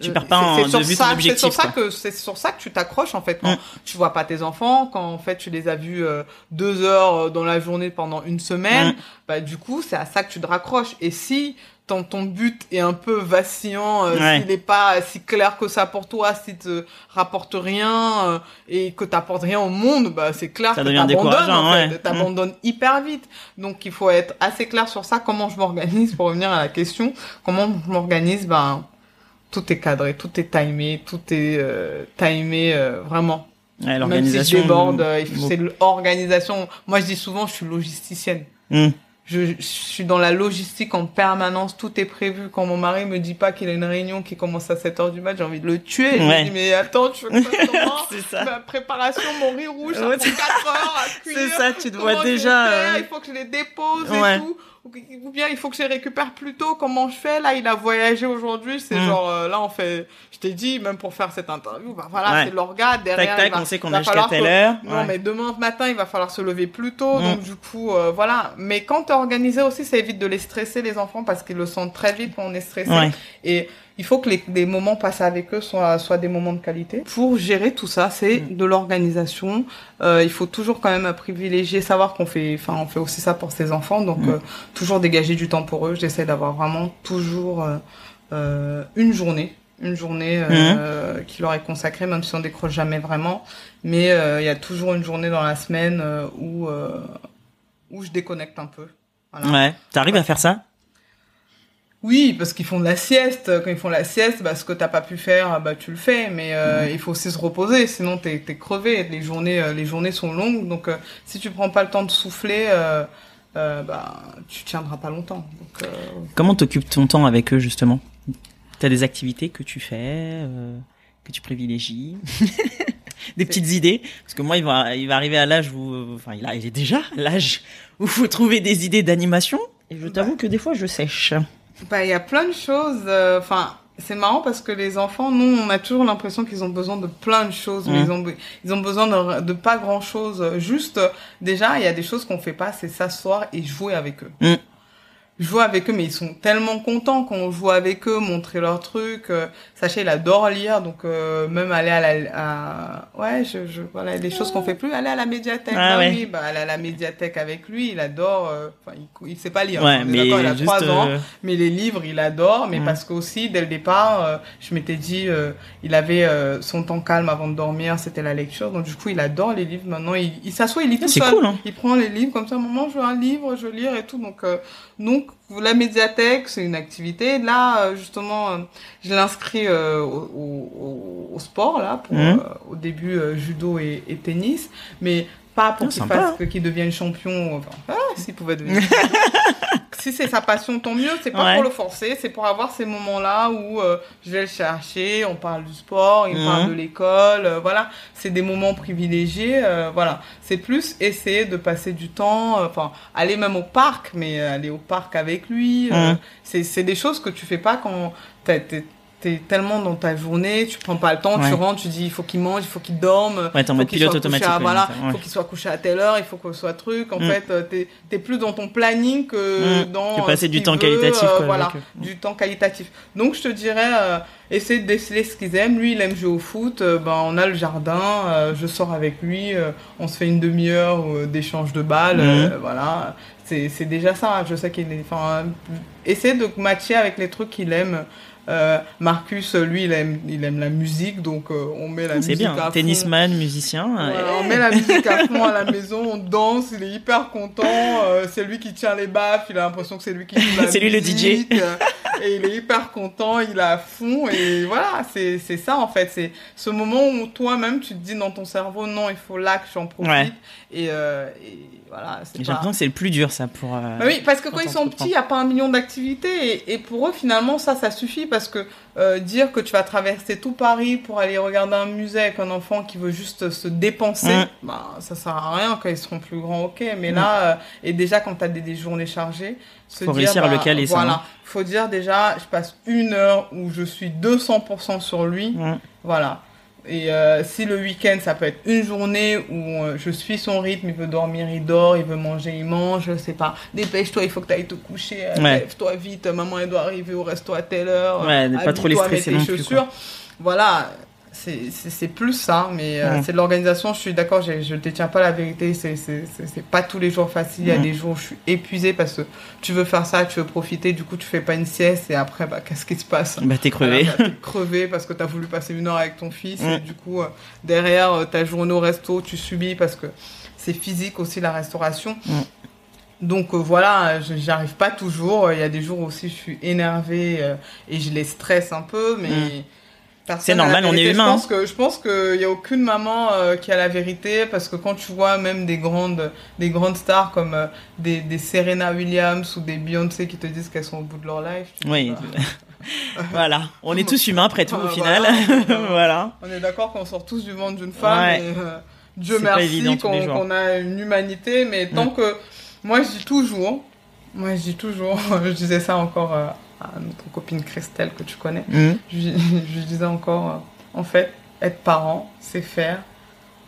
Tu euh, pars pas c'est- en- de sur vue ça- C'est sur ça que c'est sur ça que tu t'accroches en fait quand Mm. tu vois pas tes enfants, quand en fait tu les as vus euh, deux heures euh, dans la journée pendant une semaine, Mm. bah du coup c'est à ça que tu te raccroches. Et si ton, ton but est un peu vacillant, euh, Ouais. s'il est pas si clair que ça pour toi, s'il te rapporte rien euh, et que t'apportes rien au monde, bah c'est clair Ça que t'abandonnes en fait, ouais. Mm. t'abandonnes hyper vite. Donc il faut être assez clair sur ça, comment je m'organise pour revenir à la question, comment je m'organise, ben tout est cadré, tout est timé, tout est euh, timé euh, vraiment. Ouais, Même si je l'organisation. déborde, euh, c'est l'organisation. Moi je dis souvent je suis logisticienne. Mm. Je, je suis dans la logistique en permanence, tout est prévu. Quand mon mari me dit pas qu'il a une réunion qui commence à 7 heures du mat, j'ai envie de le tuer. Je me dis mais attends, tu veux que. (laughs) Ma préparation, mon riz rouge, ça prend 4 heures à cuire. (laughs) C'est ça, tu te vois déjà. faire Il faut que je les dépose Ouais. et tout. Ou, bien il faut que je les récupère plus tôt. Comment je fais Là, il a voyagé aujourd'hui. C'est Mm. genre, euh, là, on fait... Je t'ai dit, même pour faire cette interview, bah voilà, Ouais. c'est l'orga. Derrière, Tac, il tac, va- on sait qu'on a jusqu'à telle heure. non, Ouais. mais demain matin, il va falloir se lever plus tôt. Mm. Donc, du coup, euh, voilà. Mais quand t'es organisé aussi, ça évite de les stresser, les enfants, parce qu'ils le sentent très vite quand on est stressé. Ouais. Et il faut que les, les moments passés avec eux soient, soient des moments de qualité. Pour gérer tout ça, c'est Mm. de l'organisation. Euh, il faut toujours quand même privilégier, savoir qu'on fait, enfin, on fait aussi ça pour ses enfants. Donc, Mm. euh, toujours dégager du temps pour eux. J'essaie d'avoir vraiment toujours euh, une journée. Une journée euh, qui leur est consacrée, même si on décroche jamais vraiment. Mais euh, il y a toujours une journée dans la semaine euh, où, où je déconnecte un peu. Voilà. Ouais. T'arrives à faire ça? Oui, parce qu'ils font de la sieste. Quand ils font la sieste, bah, ce que t'as pas pu faire, bah, tu le fais. Mais euh, il faut aussi se reposer, sinon t'es es crevé. Les journées, euh, les journées sont longues, donc euh, si tu prends pas le temps de souffler, euh, bah, tu tiendras pas longtemps. Donc, Comment t'occupes ton temps avec eux justement? T'as des activités que tu fais, euh, que tu privilégies, (laughs) des petites idées? Parce que moi, il va, il va arriver à l'âge où, enfin, il, a, il est déjà à l'âge où faut trouver des idées d'animation. Et je t'avoue que des fois, je sèche. Bah, il y a plein de choses. euh, Enfin, c'est marrant parce que les enfants, nous, on a toujours l'impression qu'ils ont besoin de plein de choses, mais Mm. ils ont, ils ont besoin de, de pas grand chose. Juste, déjà, il y a des choses qu'on fait pas, c'est s'asseoir et jouer avec eux. Mm. Jouer avec eux, mais ils sont tellement contents quand on joue avec eux, montrer leurs trucs. Euh, Sacha, il adore lire, donc euh, même aller à la, à... ouais, je, je, voilà, des choses qu'on fait plus, aller à la médiathèque. Ah bah ouais. oui, bah aller à la médiathèque avec lui, il adore. euh, Enfin, il, il sait pas lire. Ouais, mais il a trois ans, euh, mais les livres, il adore. Mais Mm. parce qu'aussi, dès le départ, euh, je m'étais dit, euh, il avait euh, son temps calme avant de dormir, c'était la lecture. Donc du coup, il adore les livres. Maintenant, il, il s'assoit, il lit Ah, tout seul. cool, hein. Il prend les livres comme ça, maman, je veux un livre, je veux lire et tout. Donc, euh, donc la médiathèque, c'est une activité. Là, euh, justement, euh, je l'inscris euh, au, au, au- au sport là, pour euh, au début euh, judo et, et tennis, mais pas pour qu'il fasse que- qu'il devienne champion. Enfin, ah, s'il pouvait devenir. (laughs) si c'est sa passion, tant mieux. C'est pas Ouais. pour le forcer, c'est pour avoir ces moments-là où euh, je vais le chercher, on parle du sport, il me Mhm. parle de l'école, euh, voilà. C'est des moments privilégiés, euh, voilà. C'est plus essayer de passer du temps, enfin, aller même au parc, mais aller au parc avec lui. Mhm. c'est c'est des choses que tu fais pas quand t'es t'es tellement dans ta journée, tu prends pas le temps, tu rentres, tu dis il faut qu'il mange, il faut qu'il dorme. Ouais, t'es en mode qu'il pilote automatique. à- voilà, il ouais. faut qu'il soit couché à telle heure, il faut que soit truc. En Mm. fait, euh, t'es t'es plus dans ton planning que Mm. dans Que euh, passer du temps veut, qualitatif, euh, quoi, voilà, avec. Mm. du temps qualitatif. Donc je te dirais, euh, essayer de déceler ce qu'ils aiment. Lui, il aime jouer au foot. euh, ben on a le jardin. euh, je sors avec lui. euh, on se fait une demi-heure d'échange de balles. Euh, voilà, c'est c'est déjà ça. Je sais qu'il est. Enfin, essayer de matcher avec les trucs qu'il aime. Euh, Marcus, lui, il aime, il aime la musique, donc euh, on met la musique bien. à fond. Tennisman, musicien. Euh, on met la musique à fond à la maison, on danse, il est hyper content. euh, c'est lui qui tient les baffes, il a l'impression que c'est lui qui joue la (laughs) C'est lui le euh, et il est hyper content, il est à fond. Et voilà, c'est ça en fait. C'est ce moment où toi-même tu te dis dans ton cerveau, non, il faut là que j'en profite. Ouais. Et, et voilà, J'ai pas... l'impression que c'est le plus dur, ça, pour. Bah oui, parce que quand quand ils on sont petits, il n'y a pas un million d'activités. Et, et pour eux, finalement, ça, ça suffit. Parce que euh, dire que tu vas traverser tout Paris pour aller regarder un musée avec un enfant qui veut juste se dépenser, Mm. bah, ça sert à rien quand ils seront plus grands, ok. Mais là, euh, et déjà, quand tu as des, des journées chargées, se Faut dire, réussir à le bah, caler, ça, hein. faut dire déjà, je passe une heure où je suis 200% sur lui. Voilà. Et euh, si le week-end, ça peut être une journée où euh, je suis son rythme, il veut dormir, il dort, il veut manger, il mange, je sais pas. Dépêche-toi, il faut que tu ailles te coucher, euh, Ouais. lève-toi vite, maman elle doit arriver au resto à telle heure. Ouais, ne pas trop les stresser tes non plus, chaussures. Voilà, c'est plus ça, mais euh, c'est de l'organisation, je suis d'accord, je ne détiens pas la vérité, c'est pas tous les jours facile, il y a Ouais. des jours où je suis épuisée parce que tu veux faire ça, tu veux profiter, du coup tu fais pas une sieste et après, bah, qu'est-ce qui se passe? Bah, t'es crevé. voilà, bah, t'es crevé parce que t'as voulu passer une heure avec ton fils Mm. et du coup euh, derrière euh, ta journée au resto tu subis parce que c'est physique aussi la restauration. Mm. Donc euh, voilà, je- j'y arrive pas toujours. Il y a des jours aussi je suis énervée euh, et je les stresse un peu, mais Mm. C'est normal, on est humain, Je pense que je pense qu'il y a aucune maman euh, qui a la vérité parce que quand tu vois même des grandes des grandes stars comme euh, des, des Serena Williams ou des Beyoncé qui te disent qu'elles sont au bout de leur life. Oui. (laughs) voilà. On est tous humains après tout, au Ah, final. voilà. (laughs) voilà. On est d'accord qu'on sort tous du ventre d'une femme. Ouais. Et, euh, Dieu merci qu'on a une humanité, mais tant Mm. que moi je dis toujours, moi je dis toujours, (laughs) je disais ça encore euh, à notre copine Christelle que tu connais. Mm. Je, (laughs) je disais encore, euh, en fait, être parent, c'est faire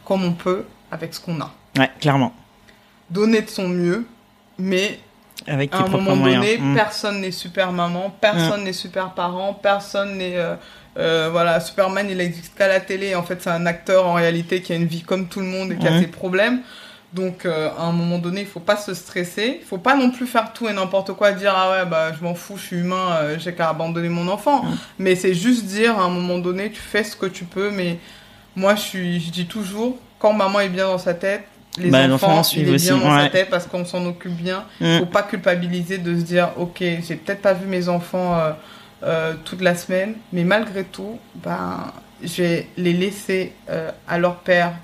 comme on peut avec ce qu'on a. Ouais, clairement. Donner de son mieux, mais Avec à un moment donné, Mm. personne n'est super maman, personne n'est super parent, personne n'est euh, euh, voilà Superman il existe qu'à la télé. En fait, c'est un acteur en réalité qui a une vie comme tout le monde et qui a ses problèmes. Donc, euh, à un moment donné, il faut pas se stresser. Il faut pas non plus faire tout et n'importe quoi, dire ah ouais bah je m'en fous, je suis humain, euh, j'ai qu'à abandonner mon enfant. Mais c'est juste dire à un moment donné, tu fais ce que tu peux. Mais moi, je suis, je dis toujours, quand maman est bien dans sa tête. Les Bah, enfants, en il bien dans sa tête parce qu'on s'en occupe bien Mm. faut pas culpabiliser de se dire ok j'ai peut-être pas vu mes enfants euh, toute la semaine mais malgré tout ben je vais les laisser à leur père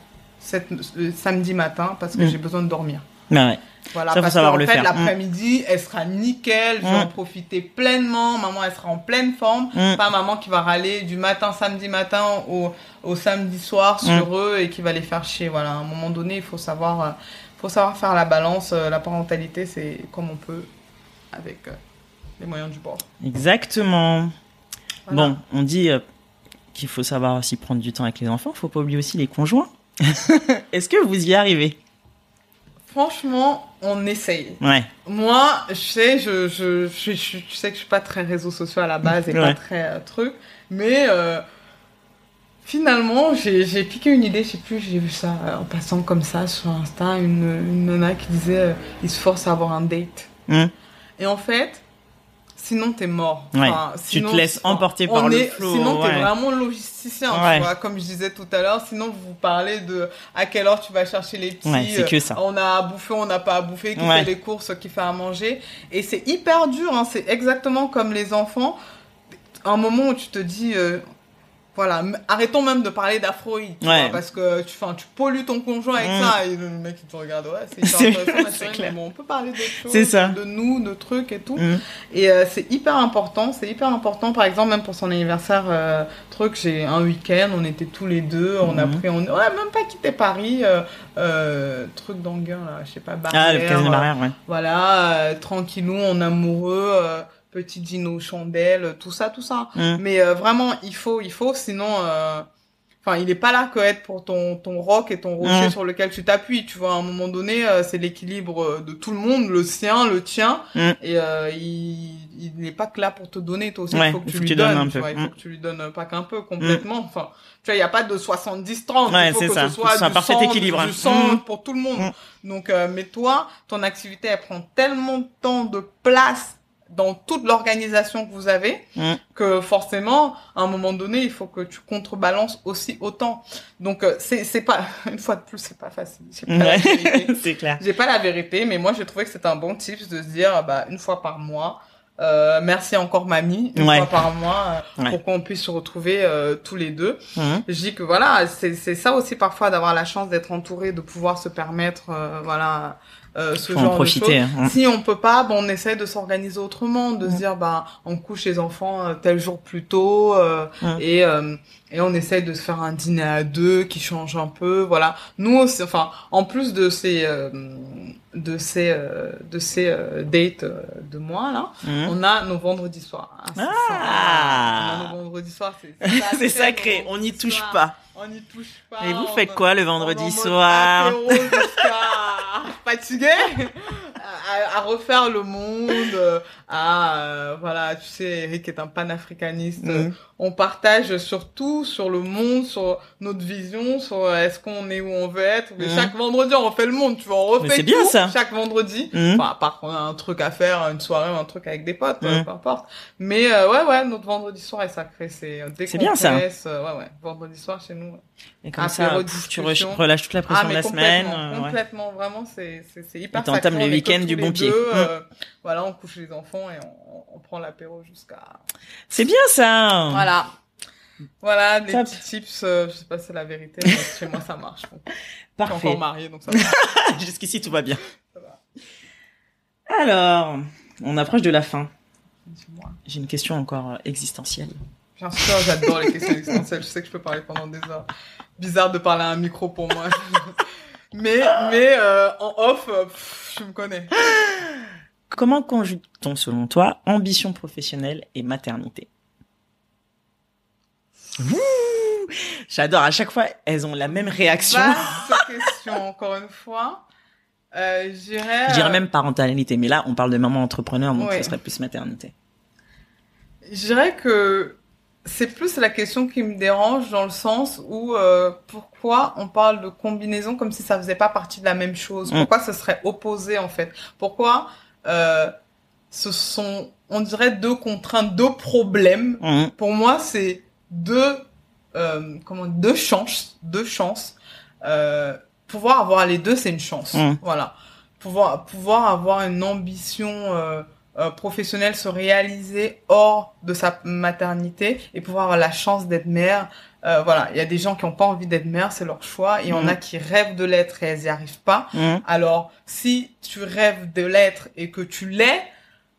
cette, euh, samedi matin parce que Mm. j'ai besoin de dormir Bah ouais. voilà Ça, parce savoir qu'en le fait faire. Mm. l'après-midi elle sera nickel je vais Mm. en profiter pleinement maman elle sera en pleine forme Mm. pas maman qui va râler du matin samedi matin au, au samedi soir sur Mm. eux et qui va les faire chier voilà à un moment donné il faut savoir euh, faut savoir faire la balance Euh, la parentalité c'est comme on peut avec euh, les moyens du bord Exactement. Voilà. Bon, on dit qu'il faut savoir aussi prendre du temps avec les enfants. Faut pas oublier aussi les conjoints. (laughs) Est-ce que vous y arrivez? Franchement, on essaye. Ouais. Moi, je sais, je, je, je, je, je sais que je suis pas très réseaux sociaux à la base et pas très euh, truc, mais euh, finalement, j'ai piqué une idée, je sais plus, j'ai vu ça euh, en passant comme ça sur Insta, une, une nana qui disait il se force à avoir un date. Hmm. Et en fait, sinon t'es mort. Ouais. Enfin, Tu te laisses emporter par le est- flow, Sinon t'es ouais. vraiment logisticien, Ouais. tu vois, comme je disais tout à l'heure. Sinon vous parlez de à quelle heure tu vas chercher les petits. C'est euh, que ça. On a à bouffer, on n'a pas à bouffer, qui fait les courses, qui fait à manger. Et c'est hyper dur, hein, c'est exactement comme les enfants. Un moment où tu te dis, euh, voilà, arrêtons même de parler d'afroïde, tu Ouais. parce que tu, tu pollues ton conjoint avec Mm. ça, et le mec il te regarde, ouais, c'est (laughs) hyper intéressant, mais bon, on peut parler d'autres choses, de nous, de trucs et tout. Hmm. Et euh, c'est hyper important, c'est hyper important. Par exemple, même pour son anniversaire, euh, truc, j'ai un week-end, on était tous les deux, on a Mhm. pris, on, on a même pas quitté Paris, euh, euh, truc d'Anguin là, je sais pas, barrière, Ah, le casino euh, barrière, ouais. voilà, euh, tranquillou, en amoureux, euh, petit dino chandelle, tout ça, tout ça. Hmm. Mais euh, vraiment, il faut, il faut, sinon, euh, enfin, il est pas là que être pour ton ton roc et ton rocher Mm. sur lequel tu t'appuies. Tu vois, à un moment donné, euh, c'est l'équilibre euh, de tout le monde, le sien, le tien, Mm. et euh, il il n'est pas que là pour te donner. Toi aussi, Ouais, il faut que tu lui donnes un tu peu. vois, il faut Mm. que tu lui donnes euh, pas qu'un peu, complètement. Enfin, tu vois, il y a pas de 70-30. Ouais, il faut c'est que ça. ce soit C'est un du parfait 100, équilibre. Du 100 Mm. pour tout le monde. Donc, euh, mais toi, ton activité, elle prend tellement de temps, de place dans toute l'organisation que vous avez, Mm. que forcément, à un moment donné, il faut que tu contrebalances aussi autant. Donc, euh, c'est c'est pas, (laughs) une fois de plus, c'est pas facile. J'ai pas la vérité. Ouais, (laughs) c'est clair. J'ai pas la vérité, mais moi, j'ai trouvé que c'était un bon tips de se dire, ah bah, une fois par mois, euh, merci encore mamie, une Ouais. fois par mois, euh, Ouais. pour qu'on puisse se retrouver euh, tous les deux. Hmm. Je dis que voilà, c'est c'est ça aussi parfois d'avoir la chance d'être entouré, de pouvoir se permettre, euh, voilà, euh, ce Faut en genre profiter. de choses. hein. Si on peut pas, bon, on essaie de s'organiser autrement, de Mm. se dire, bah, on couche les enfants euh, tel jour plus tôt, euh, Mm. et euh, et on essaie de se faire un dîner à deux qui change un peu, voilà. Nous aussi, enfin, en plus de ces euh, de ces euh, de ces euh, dates euh, de moi là, Hmm. on a nos vendredis soirs. Ah, c'est Ah. ça. On a nos vendredis soirs, c'est sacré, (laughs) on n'y touche soir. pas. On n'y touche pas. Et vous on- faites quoi le vendredi soir fatigué, (laughs) à, à refaire le monde, à euh, voilà, tu sais, Eric est un panafricaniste. Hmm. On partage surtout sur le monde, sur notre vision, sur euh, est-ce qu'on est où on veut être. Mais Mhm. chaque vendredi, on refait le monde, tu vois, on refait c'est bien tout ça. chaque vendredi. Enfin, à part qu'on a un truc à faire, une soirée ou un truc avec des potes, euh, Mhm. peu importe. Mais euh, ouais, ouais, notre vendredi soir est sacré. C'est euh, dès C'est qu'on bien, ça. euh, ouais, ouais, vendredi soir chez nous. Et comme ça, tu relâches toute la pression Ah, de la semaine. complètement, euh, ouais. complètement, vraiment, c'est hyper Et t'entames sacré, le on est week-end que du bon les pied. Mm. euh, voilà, on couche les enfants et on, on prend l'apéro jusqu'à. C'est bien ça. Voilà. Voilà, des Top. petits tips, euh, je sais pas si c'est la vérité, mais chez moi ça marche. Bon. (laughs) Je suis Parfait. encore mariée, donc ça va. (laughs) Jusqu'ici, tout va bien. Ça va. Alors, on approche de la fin. J'ai une question encore euh, existentielle. Bien sûr, j'adore les questions existentielles. Je sais que je peux parler pendant des heures. Bizarre de parler à un micro pour moi. (laughs) mais mais euh, en off, euh, pff, je me connais. Comment conjugue-t-on, selon toi, ambition professionnelle et maternité? J'adore. À chaque fois, elles ont la même réaction. Vaste question, encore une fois. Euh, je dirais... Je dirais euh, même parentalité, mais là, on parle de maman entrepreneur, donc Ouais. ce serait plus maternité. Je dirais que c'est plus la question qui me dérange dans le sens où euh, pourquoi on parle de combinaison comme si ça faisait pas partie de la même chose? Mm. Pourquoi ce serait opposé en fait? Pourquoi euh, ce sont, on dirait, deux contraintes, deux problèmes Mhm. Pour moi, c'est deux, euh, comment, deux chances, deux chances. Euh, pouvoir avoir les deux, c'est une chance. Mm. Voilà. Pouvoir, pouvoir avoir une ambition professionnelle, se réaliser hors de sa maternité et pouvoir avoir la chance d'être mère. Euh, voilà, il y a des gens qui n'ont pas envie d'être mère, c'est leur choix. Il y en Mm. a qui rêvent de l'être et elles n'y arrivent pas. Mhm. Alors, si tu rêves de l'être et que tu l'es,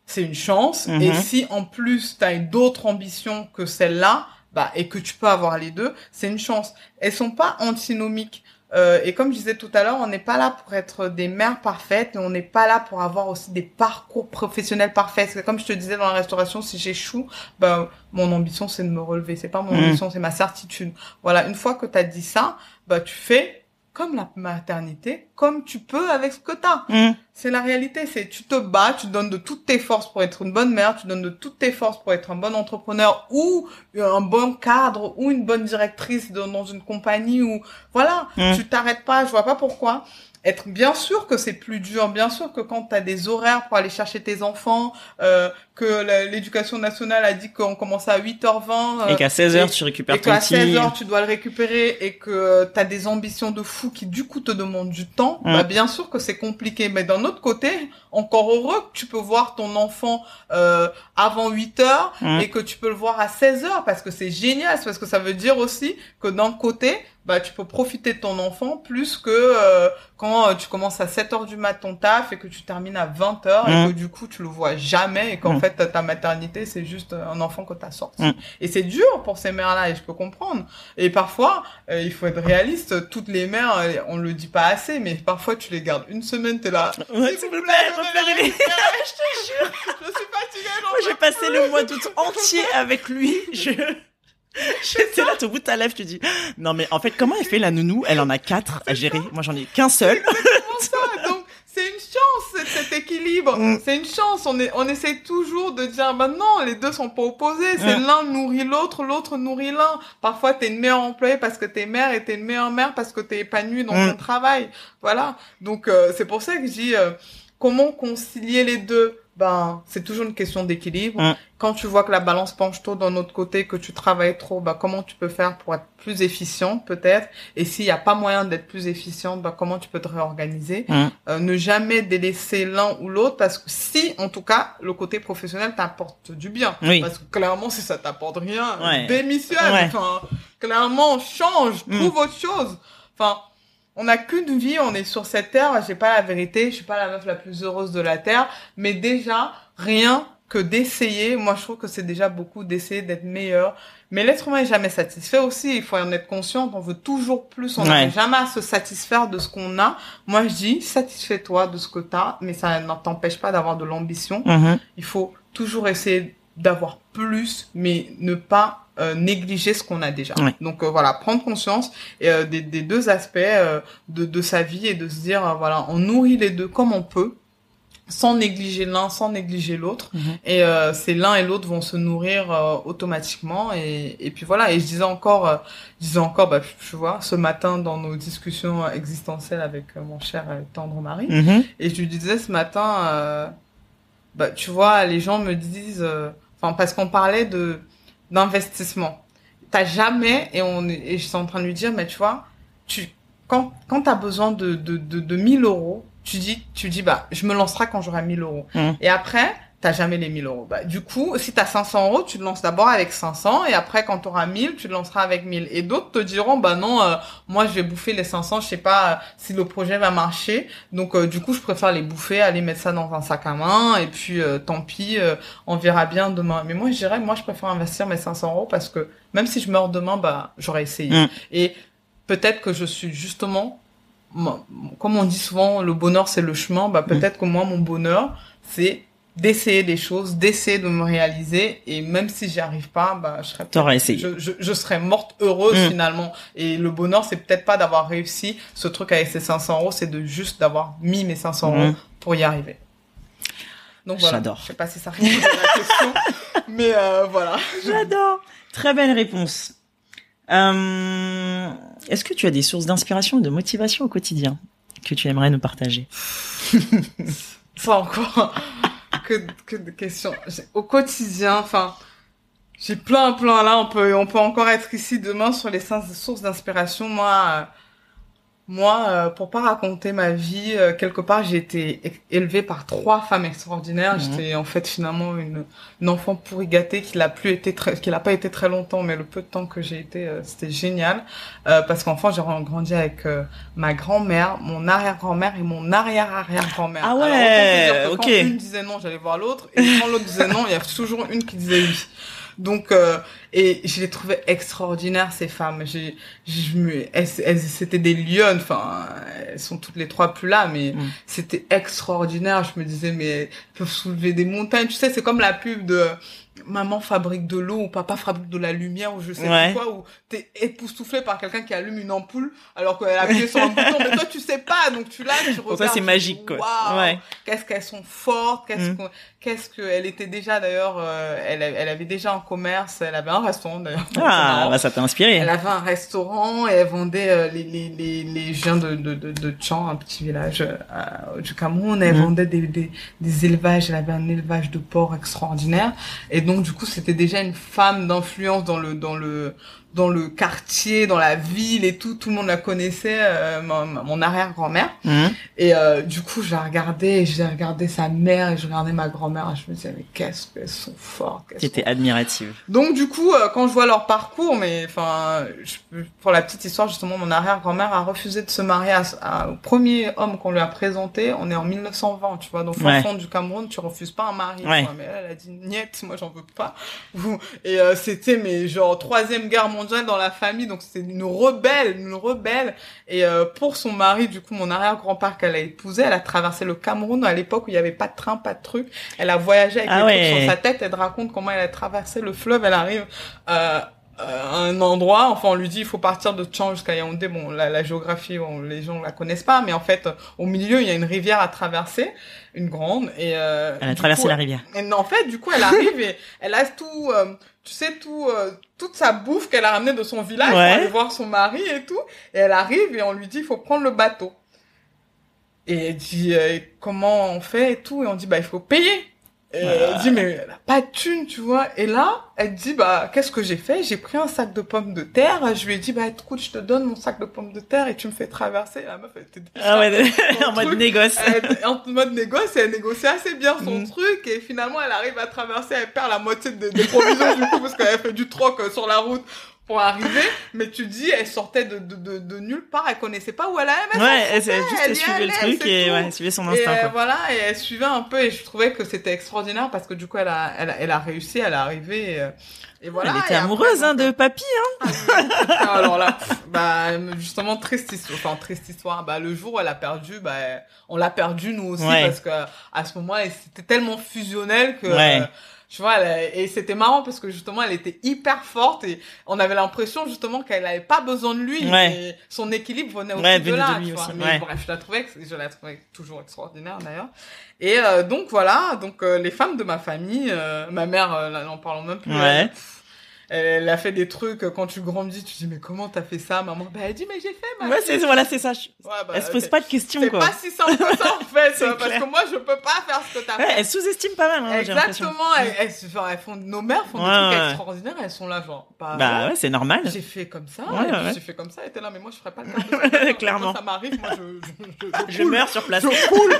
c'est une chance. Et si en plus tu as d'autres ambitions que celle-là, bah, et que tu peux avoir les deux, c'est une chance. Elles sont pas antinomiques. Euh, et comme je disais tout à l'heure, on n'est pas là pour être des mères parfaites, on n'est pas là pour avoir aussi des parcours professionnels parfaits. Parce que comme je te disais dans la restauration, si j'échoue, bah, mon ambition c'est de me relever. C'est pas mon Mhm. ambition, c'est ma certitude. Voilà, une fois que tu as dit ça, bah, tu fais comme la maternité, comme tu peux avec ce que t'as. Mm. C'est la réalité, c'est tu te bats, tu donnes de toutes tes forces pour être une bonne mère, tu donnes de toutes tes forces pour être un bon entrepreneur ou un bon cadre ou une bonne directrice dans une compagnie ou voilà, Mm. tu t'arrêtes pas, je vois pas pourquoi. Être bien sûr que c'est plus dur, bien sûr que quand tu as des horaires pour aller chercher tes enfants, euh, que la- l'éducation nationale a dit qu'on commençait à 8h20 Et qu'à 16h, et- tu récupères et ton qu'à petit. 16 heures tu dois le récupérer et que tu as des ambitions de fou qui du coup te demandent du temps, bah bien sûr que c'est compliqué. Mais d'un autre côté, encore heureux que tu peux voir ton enfant euh, avant 8 heures Mm. et que tu peux le voir à 16 heures parce que c'est génial, c'est parce que ça veut dire aussi que d'un côté, bah tu peux profiter de ton enfant plus que euh, quand euh, tu commences à 7 heures du mat ton taf et que tu termines à 20 heures et que du coup tu le vois jamais et qu'en. Fait ta maternité c'est juste un enfant que tu as sorti. Mm. Et c'est dur pour ces mères-là et je peux comprendre. Et parfois, euh, il faut être réaliste, toutes les mères, euh, on le dit pas assez, mais parfois tu les gardes une semaine, t'es là. Ouais, S'il vous plaît, les- (laughs) Je te jure. Je suis fatiguée, Moi, j'ai passé le mois d'août entier avec lui. (laughs) Je... (laughs) J'étais là, au bout de ta lèvre, tu dis. (gasps) Non, mais en fait, comment elle fait la nounou? Elle en a quatre à gérer. Moi, j'en ai qu'un seul. comment ça Donc c'est une chance cet- équilibre. Mm. C'est une chance. On est on essaie toujours de dire bah non les deux sont pas opposés. C'est Mm. l'un nourrit l'autre, l'autre nourrit l'un. Parfois t'es une meilleure employée parce que t'es mère et t'es une meilleure mère parce que t'es épanouie dans Mm. ton travail. Voilà. Donc euh, c'est pour ça que je dis euh, comment concilier les deux? Ben c'est toujours une question d'équilibre. Mm. Quand tu vois que la balance penche trop d'un autre côté, que tu travailles trop, bah comment tu peux faire pour être plus efficient peut-être? Et s'il n'y a pas moyen d'être plus efficient, bah, comment tu peux te réorganiser? Mm. Euh, Ne jamais délaisser l'un ou l'autre parce que si, en tout cas, le côté professionnel t'apporte du bien. Oui. Parce que clairement, si ça t'apporte rien, Ouais. démissionne. Ouais. Enfin, clairement, change, Mm. trouve autre chose. Enfin, on n'a qu'une vie, on est sur cette terre. J'ai pas la vérité, je suis pas la meuf la plus heureuse de la terre, mais déjà rien que d'essayer. Moi, je trouve que c'est déjà beaucoup d'essayer d'être meilleur. Mais l'être humain est jamais satisfait aussi. Il faut en être conscient. On veut toujours plus. On Ouais. n'arrive jamais à se satisfaire de ce qu'on a. Moi, je dis, satisfais-toi de ce que t'as, mais ça ne t'empêche pas d'avoir de l'ambition. Mhm. Il faut toujours essayer d'avoir plus, mais ne pas euh, négliger ce qu'on a déjà. Donc euh, voilà, prendre conscience euh, des, des deux aspects euh, de, de sa vie et de se dire, euh, voilà, on nourrit les deux comme on peut, sans négliger l'un, sans négliger l'autre. Mhm. Et euh, c'est l'un et l'autre vont se nourrir euh, automatiquement. Et, et puis voilà, et je disais encore, euh, je disais encore, bah, tu vois, ce matin dans nos discussions existentielles avec mon cher tendre mari, Mhm. et je lui disais ce matin, euh, bah, tu vois, les gens me disent, euh, enfin, parce qu'on parlait de d'investissement. T'as jamais, et on, est- et je suis en train de lui dire, mais tu vois, tu, quand, quand t'as besoin de, de, de, de 1000 euros, tu dis, tu dis, bah, je me lancerai quand j'aurai 1000 euros. Mhm. Et après, t'as jamais les 1000 euros. Bah, du coup, si t'as 500 euros, tu te lances d'abord avec 500, et après, quand t'auras 1000, tu te lanceras avec 1000. Et d'autres te diront, bah non, euh, moi, je vais bouffer les 500, je sais pas euh, si le projet va marcher. Donc, euh, du coup, je préfère les bouffer, aller mettre ça dans un sac à main, et puis, euh, tant pis, euh, on verra bien demain. Mais moi, je dirais, moi, je préfère investir mes 500 euros parce que même si je meurs demain, bah, j'aurais essayé. Mm. Et peut-être que je suis justement, comme on dit souvent, le bonheur, c'est le chemin. Bah, peut-être que moi, mon bonheur, c'est d'essayer des choses, d'essayer de me réaliser. Et même si j'y arrive pas, bah, je serais essayé. je, je, je serais morte heureuse Mm. finalement. Et le bonheur, c'est peut-être pas d'avoir réussi ce truc avec ces 500 euros, c'est de juste d'avoir mis mes 500 euros Mm. pour y arriver. Donc voilà. J'adore. Je sais pas si ça répond à la question, (laughs) mais euh, voilà. J'adore. Très belle réponse. Euh, Est-ce que tu as des sources d'inspiration et de motivation au quotidien que tu aimerais nous partager? (laughs) Ça encore. Que, que de questions. Au quotidien, enfin, j'ai plein, plein là. On peut, on peut encore être ici demain sur les sources d'inspiration. Moi, euh, moi, euh, pour pas raconter ma vie, euh, quelque part, j'ai été élevée par trois femmes extraordinaires. Mhm. J'étais en fait finalement une, une enfant pourri gâtée qui l'a plus été très, qui l'a pas été très longtemps, mais le peu de temps que j'ai été, euh, c'était génial. Euh, parce qu'enfant, j'ai grandi avec euh, ma grand-mère, mon arrière-grand-mère et mon arrière-arrière-grand-mère. Ah Alors, ouais, te dire que ok. Quand une disait non, j'allais voir l'autre, et quand l'autre disait non, il y a toujours une qui disait oui. Donc, euh, et je les trouvais extraordinaires ces femmes. J'ai, je me, elles, elles- c'était des lionnes. Enfin, elles sont toutes les trois plus là, mais Mm. c'était extraordinaire. Je me disais, mais elles peuvent soulever des montagnes. Tu sais, c'est comme la pub de maman fabrique de l'eau ou papa fabrique de la lumière ou je sais Ouais. pas quoi ou t'es époustouflé par quelqu'un qui allume une ampoule alors qu'elle a appuyé sur un (laughs) bouton mais toi tu sais pas donc tu l'as tu regardes c'est magique, quoi. Ouais. qu'est-ce qu'elles sont fortes qu'est-ce Mm. qu'est-ce que elle était déjà d'ailleurs euh, elle, avait déjà un commerce elle avait un restaurant d'ailleurs (laughs) Ah, bah ça t'a inspiré. Elle avait un restaurant et elle vendait euh, les, les, les, les je viens de, de, de, de Tchang, un petit village euh, du Cameroun. Elle Mhm. vendait des, des, des élevages. Elle avait un élevage de porcs extraordinaire. Et donc, du coup, c'était déjà une femme d'influence dans le, dans le, dans le quartier, dans la ville et tout. Tout le monde la connaissait, euh, mon, mon arrière-grand-mère. Mhm. Et euh, du coup, je la regardais, j'ai regardé sa mère et je regardais ma grand-mère. Je me disais, mais qu'est-ce qu'elles sont fortes. T'étais admirative. donc du coup, euh, quand je vois leur parcours, mais enfin, pour la petite histoire, justement, mon arrière-grand-mère a refusé de se marier à, à- au premier homme qu'on lui a présenté. On est en 1920, tu vois. Donc, Ouais. enfant du Cameroun, tu refuses pas un mari. Ouais. quoi. Mais elle, elle a dit, niet, moi j'en veux pas. (laughs) Et euh, c'était, mais genre, troisième guerre mondiale dans la famille. Donc, c'était une rebelle, une rebelle. Et euh, pour son mari, du coup, mon arrière-grand-père qu'elle a épousé, elle a traversé le Cameroun à l'époque où il y avait pas de train, pas de truc. Elle a voyagé avec Ah ouais. trucs sur sa tête. Elle te raconte comment elle a traversé le fleuve. Elle arrive euh, à un endroit. Enfin, on lui dit il faut partir de Tchang jusqu'à Yaoundé. Bon, la, la géographie, bon, les gens la connaissent pas, mais en fait, au milieu, il y a une rivière à traverser, une grande. Et euh, Elle a traversé coup, la rivière. et en fait, du coup, elle arrive et elle a tout, euh, tu sais, tout, euh, toute sa bouffe qu'elle a ramenée de son village Ouais. pour aller voir son mari et tout. Et elle arrive et on lui dit, il faut prendre le bateau. Et elle dit, euh, comment on fait et tout. Et on dit, bah, il faut payer. Et elle dit, mais elle a pas de thune, tu vois. Et là, elle dit, bah, qu'est-ce que j'ai fait? J'ai pris un sac de pommes de terre. Je lui ai dit, bah, écoute, je te donne mon sac de pommes de terre et tu me fais traverser. Et la meuf, elle était déjà Ah ouais, (laughs) en mode négoce. Elle- en mode négoce, et elle négocie assez bien son Mm. truc, et finalement, elle arrive à traverser, elle perd la moitié de- des provisions, du coup, parce qu'elle fait du troc euh, sur la route pour arriver, mais tu dis, elle sortait de, de, de, de nulle part, elle connaissait pas où elle allait, mais Ouais, elle elle, juste elle suivait le truc et ouais, elle suivait son Et instinct. euh, quoi. voilà, et elle suivait un peu, et je trouvais que c'était extraordinaire, parce que du coup, elle a, elle a, elle a réussi, elle est arrivée, et, euh, et voilà. Elle était et après, amoureuse hein, de papy. Hein. ah, Alors là, bah justement triste histoire. Enfin triste histoire. Bah le jour où elle a perdu, bah on l'a perdu nous aussi Ouais. parce que à ce moment-là, c'était tellement fusionnel que Ouais. euh, tu vois, elle et c'était marrant parce que justement, elle était hyper forte et on avait l'impression justement qu'elle avait pas besoin de lui. Ouais. Et son équilibre venait aussi Ouais, de là. de lui tu vois. aussi, Mais ouais. bref, je la trouvais, je la trouvais toujours extraordinaire d'ailleurs. Et euh, donc voilà, donc euh, les femmes de ma famille, euh, ma mère, euh, là, n'en parlons même plus. Ouais. Elle a fait des trucs, quand tu grandis, tu dis, mais comment t'as fait ça, maman? Bah, elle dit, mais j'ai fait, ma Ouais, c'est voilà, c'est ça. Je- Ouais, bah, Elle se pose c'est- pas de questions C'est quoi. pas si simple que ça, en fait, (laughs) C'est parce clair. que moi, je peux pas faire ce que t'as Ouais, fait. elle sous-estime pas mal. Hein. Exactement, elles, elles, font, nos mères font Ouais, des trucs extraordinaires, elles sont là, genre, bah, Bah ouais, c'est normal. j'ai fait comme ça, j'ai fait comme ça, et t'es là, mais moi, je ferais pas le (laughs) de Clairement. Quand ça m'arrive, moi, je, je, je, je (laughs) Je coule. meurs sur place. Je coule.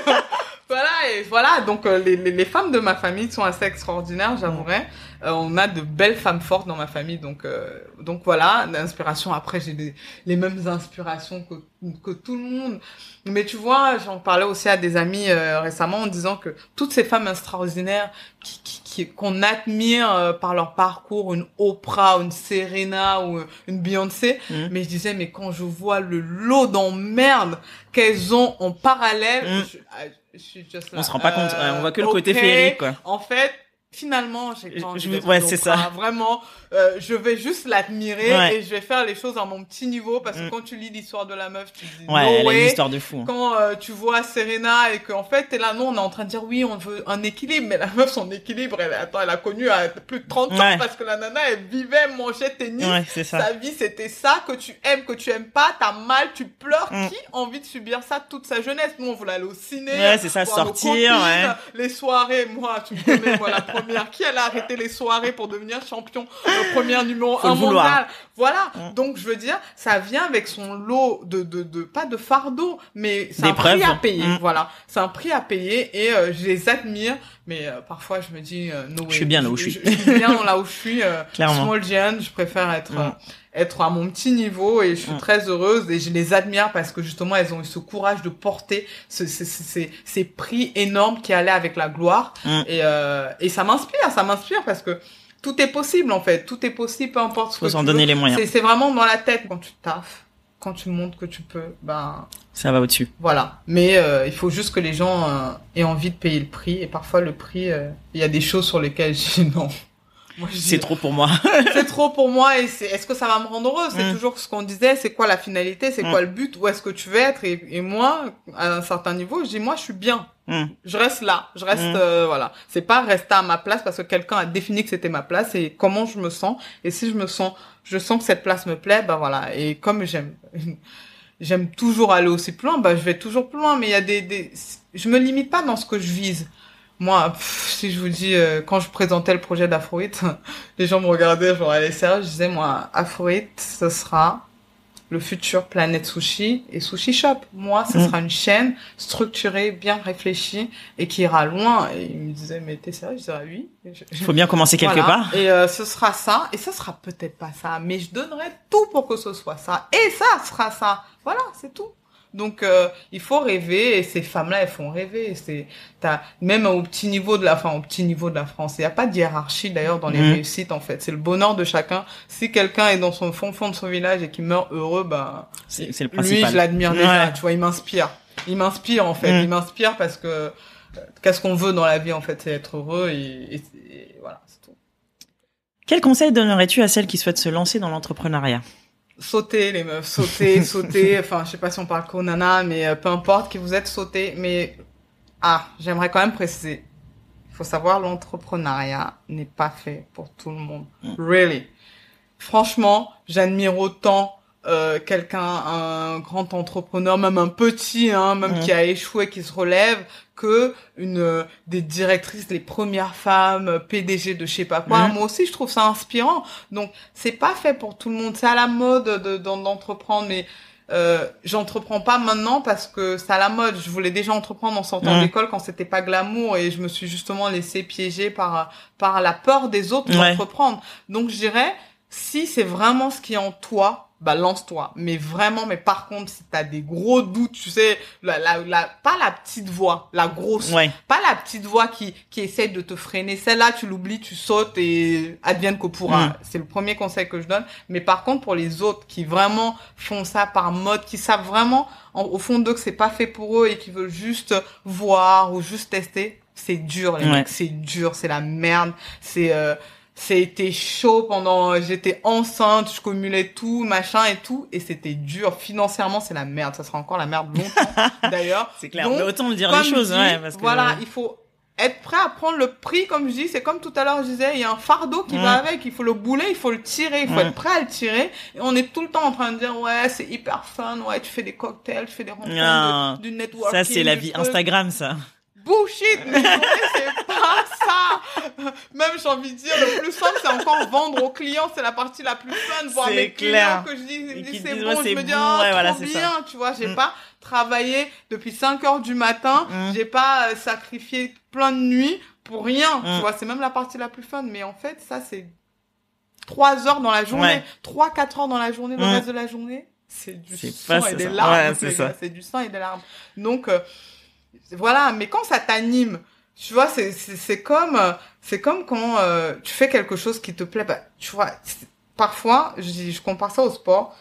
Voilà, et voilà, donc euh, les, les, les femmes de ma famille sont assez extraordinaires, j'avouerais. Euh, on a de belles femmes fortes dans ma famille, donc euh, donc voilà, l'inspiration. Après, j'ai les mêmes inspirations que, que tout le monde. Mais tu vois, j'en parlais aussi à des amis euh, récemment en disant que toutes ces femmes extraordinaires qui, qui, qui- qu'on admire euh, par leur parcours, une Oprah, une Serena ou une Beyoncé, Mhm. mais je disais, mais quand je vois le lot d'emmerde qu'elles ont en parallèle, je, ah, je suis just là, On se rend pas compte. euh, on voit que le côté ok. féerique quoi. En fait, finalement, j'ai pas envie je- ouais, c'est ça. Vraiment, euh, je vais juste l'admirer Ouais. et je vais faire les choses à mon petit niveau parce que Mm. quand tu lis l'histoire de la meuf, tu te dis Ouais, no elle a une way. histoire de fou. hein. Quand euh, tu vois Serena et qu'en fait t'es là, non, on est en train de dire oui, on veut un équilibre, mais la meuf, son équilibre, elle, attends, elle a connu à plus de 30 ans parce que la nana, elle vivait, mangeait tennis. Ouais, c'est ça. Sa vie, c'était ça, que tu aimes, que tu aimes pas, t'as mal, tu pleures. Mm. Qui a envie de subir ça toute sa jeunesse? Nous, on voulait aller au ciné. Ouais, c'est ça, nos sortir, copines. Les soirées, moi, tu me connais, moi, la première. Qui elle a arrêté les soirées pour devenir champion Première numéro Faut 1 le vouloir. mondial. Voilà. Mm. Donc, je veux dire, ça vient avec son lot de, de, de pas de fardeau, mais c'est un prix à payer. Mm. Voilà. C'est un prix à payer et euh, je les admire. Mais euh, parfois, je me dis, euh, no way. Je suis bien là où je suis. Je, suis bien là où je suis. euh, (laughs) Clairement. Small giant, je préfère être Mm. euh, être à mon petit niveau et je suis très heureuse et je les admire parce que justement elles ont eu ce courage de porter ce, ce- ce- ces, prix énormes qui allaient avec la gloire et, euh, et ça m'inspire, ça m'inspire parce que tout est possible en fait, tout est possible peu importe ce Faut que s'en donner veux. les moyens. C'est, c'est vraiment dans la tête quand tu taffes, quand tu montres que tu peux, ben Ça va au-dessus. voilà. Mais euh, il faut juste que les gens euh, aient envie de payer le prix et parfois le prix, euh, il y a des choses sur lesquelles (laughs) je dis non. C'est trop pour moi. (laughs) c'est trop pour moi et c'est est-ce que ça va me rendre heureux? C'est Mm. toujours ce qu'on disait c'est quoi la finalité? C'est Mm. quoi le but? Où est-ce que tu veux être? Et, et moi à un certain niveau je dis moi je suis bien. Mm. je reste là. Je reste Mm. euh, voilà. C'est pas rester à ma place parce que quelqu'un a défini que c'était ma place et comment je me sens. Et si je me sens je sens que cette place me plaît bah voilà. Et comme j'aime (laughs) j'aime toujours aller aussi plus loin bah je vais toujours plus loin. Mais il y a des, des je me limite pas dans ce que je vise moi, pff, si je vous dis, euh, quand je présentais le projet d'Afroït, (laughs) les gens me regardaient, genre, elle est sérieuse, je disais, moi, Afroït, ce sera le futur Planète Sushi et Sushi Shop. Moi, ce Mm. sera une chaîne structurée, bien réfléchie et qui ira loin. Et ils me disaient, mais t'es sérieux? Je disais, ah oui. Il faut bien commencer quelque voilà. part. Et euh, ce sera ça, et ça sera peut-être pas ça, mais je donnerai tout pour que ce soit ça, et ça sera ça. Voilà, c'est tout. Donc euh, il faut rêver, et ces femmes-là, elles font rêver. C'est t'as même au petit niveau de la, enfin au petit niveau de la France, il n'y a pas de hiérarchie d'ailleurs dans les Mhm. réussites en fait. C'est le bonheur de chacun. Si quelqu'un est dans son fond fond de son village et qui meurt heureux, bah C'est le lui, principal. je l'admire déjà. Ouais. Tu vois, il m'inspire. Il m'inspire en fait. Mm. Il m'inspire parce que euh, qu'est-ce qu'on veut dans la vie en fait, c'est être heureux et, et- et voilà, c'est tout. Quel conseil donnerais-tu à celles qui souhaitent se lancer dans l'entrepreneuriat? Sauter les meufs, sauter, (laughs) sauter. Enfin, je sais pas si on parle qu'aux nanas, mais euh, peu importe qui vous êtes, sauter. Mais ah, j'aimerais quand même préciser. Il faut savoir, l'entrepreneuriat n'est pas fait pour tout le monde. Really. Franchement, j'admire autant euh, quelqu'un, un grand entrepreneur, même un petit, hein, même Mhm. qui a échoué, qui se relève, que une euh, des directrices, les premières femmes, euh, PDG de je sais pas quoi. Mhm. Moi aussi, je trouve ça inspirant. Donc, c'est pas fait pour tout le monde. C'est à la mode de d'en- d'entreprendre, mais euh, j'entreprends pas maintenant parce que c'est à la mode. Je voulais déjà entreprendre en sortant Mhm. d'école quand c'était pas glamour et je me suis justement laissé piéger par par la peur des autres Ouais. d'entreprendre. Donc, je dirais, si c'est vraiment ce qui est en toi, bah lance-toi. Mais vraiment, mais par contre, si t'as des gros doutes, tu sais, la, la, la, pas la petite voix, la grosse, Ouais. pas la petite voix qui, qui essaie de te freiner. Celle-là, tu l'oublies, tu sautes et advienne qu'au pourra. Mm. C'est le premier conseil que je donne. Mais par contre, pour les autres qui vraiment font ça par mode, qui savent vraiment en- au fond d'eux que c'est pas fait pour eux et qui veulent juste voir ou juste tester, c'est dur, les Ouais. mecs. C'est dur, c'est la merde. C'est, euh, c'était chaud pendant, j'étais enceinte, je cumulais tout, machin et tout, et c'était dur. Financièrement, c'est la merde. Ça sera encore la merde longtemps, (laughs) d'ailleurs. C'est clair. Donc, Mais autant le dire les choses, dit, ouais, parce que Voilà, il faut être prêt à prendre le prix, comme je dis. C'est comme tout à l'heure, je disais, il y a un fardeau qui va avec. Il faut le bouler, il faut le tirer, il faut être prêt à le tirer. Et on est tout le temps en train de dire, ouais, c'est hyper fun, ouais, tu fais des cocktails, tu fais des rencontres, de- du networking. ça c'est la vie truc. Instagram, ça. Bullshit, mais c'est pas ça. Même j'ai envie de dire, le plus fun, c'est encore vendre aux clients, c'est la partie la plus fun, voir mes clair. clients que je dis, c'est bon, je me dis, bon, ouais, voilà, trop ça. bien, tu vois, j'ai Mm. pas travaillé depuis 5 heures du matin, Mm. j'ai pas euh, sacrifié plein de nuits pour rien, Mm. tu vois, c'est même la partie la plus fun, mais en fait, ça, c'est 3 heures dans la journée, Ouais. 3, 4 heures dans la journée, le Mm. reste de la journée, c'est du sang et des larmes, Ouais, c'est du sang et des larmes. Donc, euh, voilà, mais quand ça t'anime, tu vois, c'est c'est c'est comme euh, c'est comme quand euh, tu fais quelque chose qui te plaît. Bah, tu vois, parfois, je je compare ça au sport.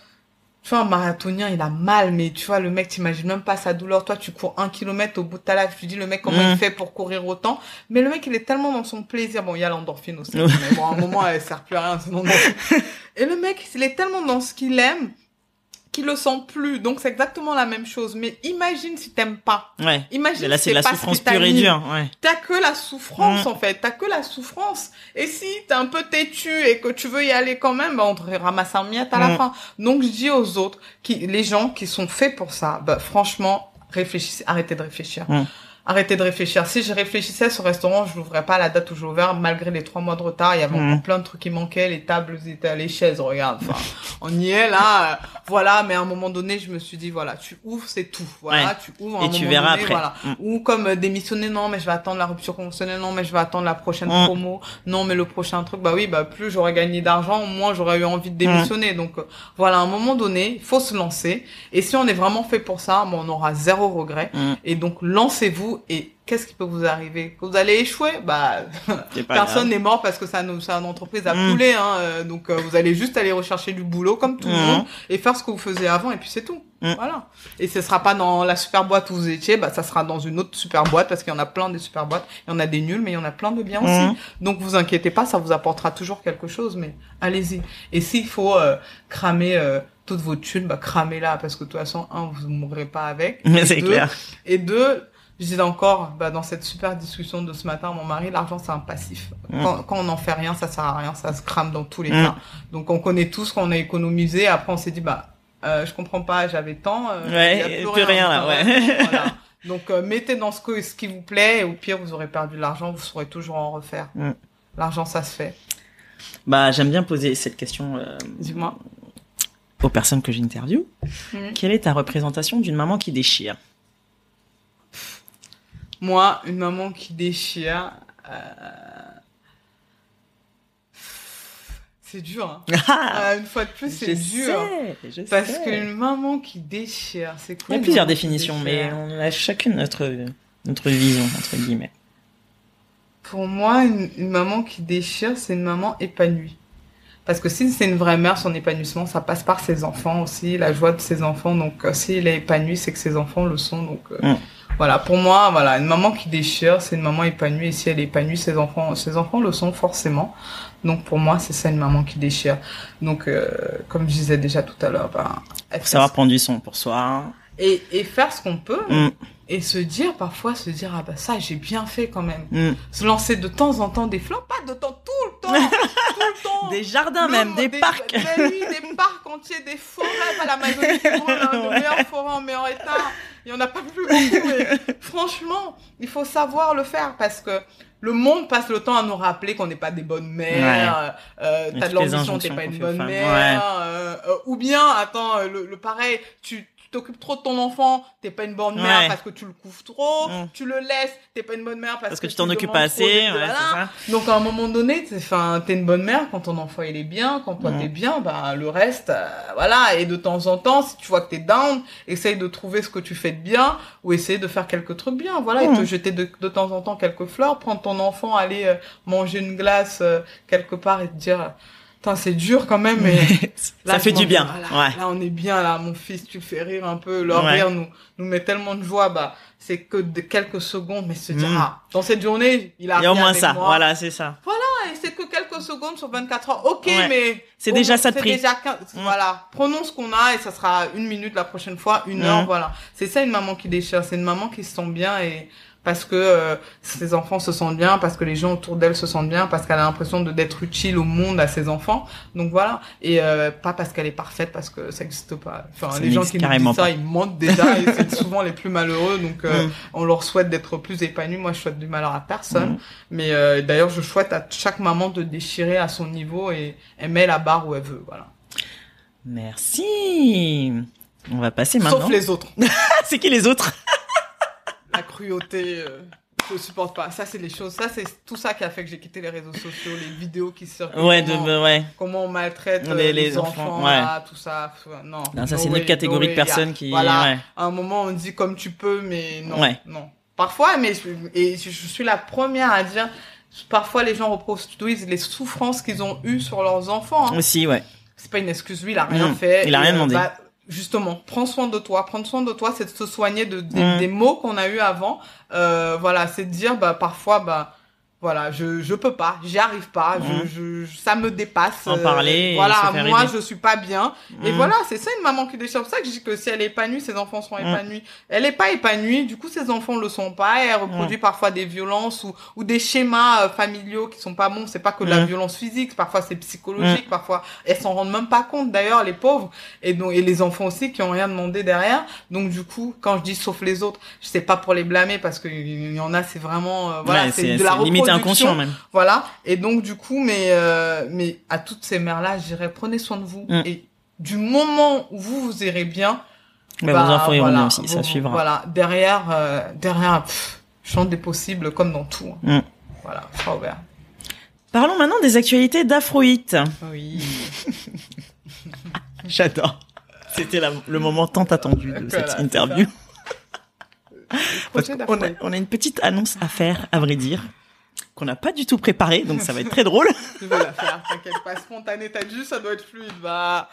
Tu vois, un marathonien, il a mal, mais tu vois, le mec, t'imagines même pas sa douleur. Toi, tu cours un kilomètre au bout de ta life. Tu dis, le mec, comment Mm. il fait pour courir autant? Mais le mec, il est tellement dans son plaisir. Bon, il y a l'endorphine aussi. Mais bon, à un moment, elle sert plus à rien, sinon, (laughs) Et le mec, il est tellement dans ce qu'il aime qu'il le sent plus. Donc, c'est exactement la même chose. Mais imagine si t'aimes pas. Ouais. Imagine Mais là si c'est la ce souffrance qui pure et dure, ouais. T'as que la souffrance Mm. en fait, t'as que la souffrance. Et si t'es un peu têtu et que tu veux y aller quand même, bah on te ramasse un miette à la Mm. fin. Donc je dis aux autres, qui, les gens qui sont faits pour ça, bah franchement, réfléchissez, arrêtez de réfléchir. Mm. Arrêtez de réfléchir. Si je réfléchissais ce restaurant, je l'ouvrais pas à la date où j'ai ouvert, malgré les trois mois de retard. Il y avait Mm. encore plein de trucs qui manquaient, les tables étaient, les chaises, regarde. Enfin, (laughs) on y est là, euh, voilà. Mais à un moment donné, je me suis dit, voilà, tu ouvres, c'est tout. Voilà, Ouais. tu ouvres. à un Et tu moment verras donné, après. Voilà. Mm. Ou comme euh, démissionner, non, mais je vais attendre la rupture conventionnelle, non, mais je vais attendre la prochaine Mm. promo, non, mais le prochain truc, bah oui, bah plus j'aurais gagné d'argent, moins j'aurais eu envie de démissionner. Donc euh, voilà, à un moment donné, il faut se lancer. Et si on est vraiment fait pour ça, bon, on aura zéro regret. Mm. Et donc lancez-vous vous et qu'est-ce qui peut vous arriver? Vous allez échouer Bah, C'est personne n'est mort parce que ça, ça, une entreprise a Mm. coulé. Hein, euh, donc, euh, vous allez juste aller rechercher du boulot comme tout le Mhm. monde et faire ce que vous faisiez avant et puis c'est tout. Mm. Voilà. Et ce sera pas dans la super boîte où vous étiez, bah ça sera dans une autre super boîte parce qu'il y en a plein des super boîtes. Il y en a des nuls, mais il y en a plein de bien Mhm. aussi. Donc vous inquiétez pas, ça vous apportera toujours quelque chose, mais allez-y. Et s'il faut euh, cramer euh, toutes vos thunes, bah cramez-la parce que de toute façon, un, vous mourrez pas avec. Mais (laughs) c'est clair. Et deux, je disais encore, bah, dans cette super discussion de ce matin, à mon mari, l'argent c'est un passif. Mm. Quand, quand on n'en fait rien, ça sert à rien, ça se crame dans tous les Mm. cas. Donc on connaît tous qu'on a économisé, après on s'est dit, bah, euh, je comprends pas, j'avais tant, euh, Ouais, y a plus, rien, là, Donc, ouais. euh, voilà. Donc euh, mettez dans ce, que, ce qui vous plaît, et au pire vous aurez perdu de l'argent, vous saurez toujours en refaire. Mm. L'argent ça se fait. Bah, j'aime bien poser cette question euh, Dis-moi. aux personnes que j'interviewe. Quelle est ta représentation d'une maman qui déchire? Moi, une maman qui déchire, euh, c'est dur. Hein. Euh, (laughs) une fois de plus, c'est dur. sais, Parce qu'une maman qui déchire, c'est Il quoi y a plusieurs définitions, mais on a chacune notre, notre vision, entre guillemets. Pour moi, une, une maman qui déchire, c'est une maman épanouie. Parce que si c'est une vraie mère, son épanouissement, ça passe par ses enfants aussi, la joie de ses enfants. Donc, euh, s'il est épanoui, c'est que ses enfants le sont. Donc, euh, Mm. voilà. Pour moi, voilà, une maman qui déchire, c'est une maman épanouie. Et si elle est épanouie, ses enfants, ses enfants le sont forcément. Donc, pour moi, c'est ça une maman qui déchire. Donc, euh, comme je disais déjà tout à l'heure, ben, fait savoir prendre du son pour soi. et, et faire ce qu'on peut Mm, et se dire parfois se dire ah bah ça j'ai bien fait quand même mm. se lancer de temps en temps des flammes pas de temps tout le temps (laughs) tout le temps Des jardins Le- même, des, parcs. oui, des parcs entiers des forêts à la Amazonie des (laughs) Ouais. meilleures forêts en meilleur état il y en a pas plus beaucoup mais franchement il faut savoir le faire parce que le monde passe le temps à nous rappeler qu'on n'est pas des bonnes mères, euh, Et t'as de l'ambition, t'es pas une bonne mère, euh, euh, ou bien, attends, euh, le, le pareil, tu t'occupes trop de ton enfant, t'es pas une bonne mère Ouais. parce que tu le couvres trop, Mm. tu le laisses, t'es pas une bonne mère parce, Parce que tu t'en occupes pas assez. Ouais, ça. Donc à un moment donné, t'es, enfin, t'es une bonne mère quand ton enfant il est bien, quand toi Mm. t'es bien, bah le reste, euh, voilà. Et de temps en temps, si tu vois que t'es down, essaye de trouver ce que tu fais de bien ou essaye de faire quelques trucs bien, voilà, et Mm. te jeter de, de temps en temps quelques fleurs, prendre ton enfant, aller euh, manger une glace euh, quelque part et te dire, c'est dur quand même, mais (laughs) ça Là, fait du bien. voilà, Ouais. Là, on est bien, là, mon fils, tu fais rire un peu. Leur Ouais. rire nous, nous met tellement de joie, bah, c'est que de quelques secondes, mais se dire, Mm. ah, dans cette journée, il a Il y a au moins ça. moi. Voilà, c'est ça. Ah, et c'est que quelques secondes sur 24 heures. Ok, Ouais. mais. C'est déjà ça de prix. déjà Mm. Voilà. Prenons ce qu'on a et ça sera une minute la prochaine fois, une Mm. heure, voilà. C'est ça une maman qui déchire. C'est une maman qui se sent bien et parce que euh, ses enfants se sentent bien, parce que les gens autour d'elle se sentent bien, parce qu'elle a l'impression de d'être utile au monde à ses enfants. Donc voilà. Et euh, pas parce qu'elle est parfaite, parce que ça n'existe pas. Enfin, Ça les gens qui nous disent ça, pas. ils mentent déjà et (laughs) c'est souvent les plus malheureux. Donc euh, Mm. on leur souhaite d'être plus épanouis. Moi, je souhaite du malheur à personne. Mm. Mais euh, d'ailleurs, je souhaite à chaque maman de déchirer à son niveau et elle met la barre où elle veut. Voilà. Merci. On va passer maintenant. Sauf les autres. (laughs) C'est qui les autres? La cruauté, euh, je supporte pas. Ça, c'est les choses. Ça, c'est tout ça qui a fait que j'ai quitté les réseaux sociaux, les vidéos qui circulent. Ouais, de, comment, ouais. comment on maltraite euh, Les- les, les enfants, enfants, là, tout ça. Non. Non, ça No c'est une autre catégorie no de personnes qui. Voilà. ouais. À un moment, on dit comme tu peux, mais non. Ouais. Non. Parfois, mais je, et je, je suis la première à dire. Parfois, les gens reproduisent les souffrances qu'ils ont eues sur leurs enfants. hein. Aussi, ouais. c'est pas une excuse, lui, il a rien fait. il a rien euh, demandé. bah, justement, prends soin de toi. Prendre soin de toi, c'est de se soigner de, des, des mots qu'on a eu avant. Euh, voilà, c'est de dire, bah, parfois, bah, voilà, je, je peux pas, j'y arrive pas, Mm. je, je, ça me dépasse. En euh, parler et Voilà, moi, aider. je suis pas bien. Et Mm. voilà, c'est ça une maman qui déchire. C'est ça que je dis que si elle est épanouie, ses enfants seront Mm. épanouis. Elle est pas épanouie, du coup, ses enfants le sont pas. Et elle reproduit parfois des violences ou, ou des schémas euh, familiaux qui sont pas bons. C'est pas que de la Mm. violence physique, parfois c'est psychologique, parfois elles s'en rendent même pas compte. D'ailleurs, les pauvres et donc et les enfants aussi qui ont rien demandé derrière. Donc du coup, quand je dis sauf les autres, je sais pas pour les blâmer parce qu'il y en a, c'est vraiment euh, voilà, Ouais, c'est de la reproduction. Inconscient même. Voilà. Et donc, du coup, mais, euh, mais à toutes ces mères-là, je dirais, prenez soin de vous. Mm. Et du moment où vous vous irez bien, Mais bah, vos enfants iront voilà, bien aussi, ça suivra. Voilà. Derrière, euh, derrière, pff, champ des possibles comme dans tout. Mm. Voilà. Parlons maintenant des actualités d'Afroït. Oui. (laughs) J'adore. C'était le moment tant attendu de Voilà, cette interview. Parce qu'on a, on a une petite annonce à faire, à vrai dire, qu'on n'a pas du tout préparée, donc ça va être très drôle. Je vais la faire, t'inquiète pas, spontané, t'as dit ça doit être fluide, bah...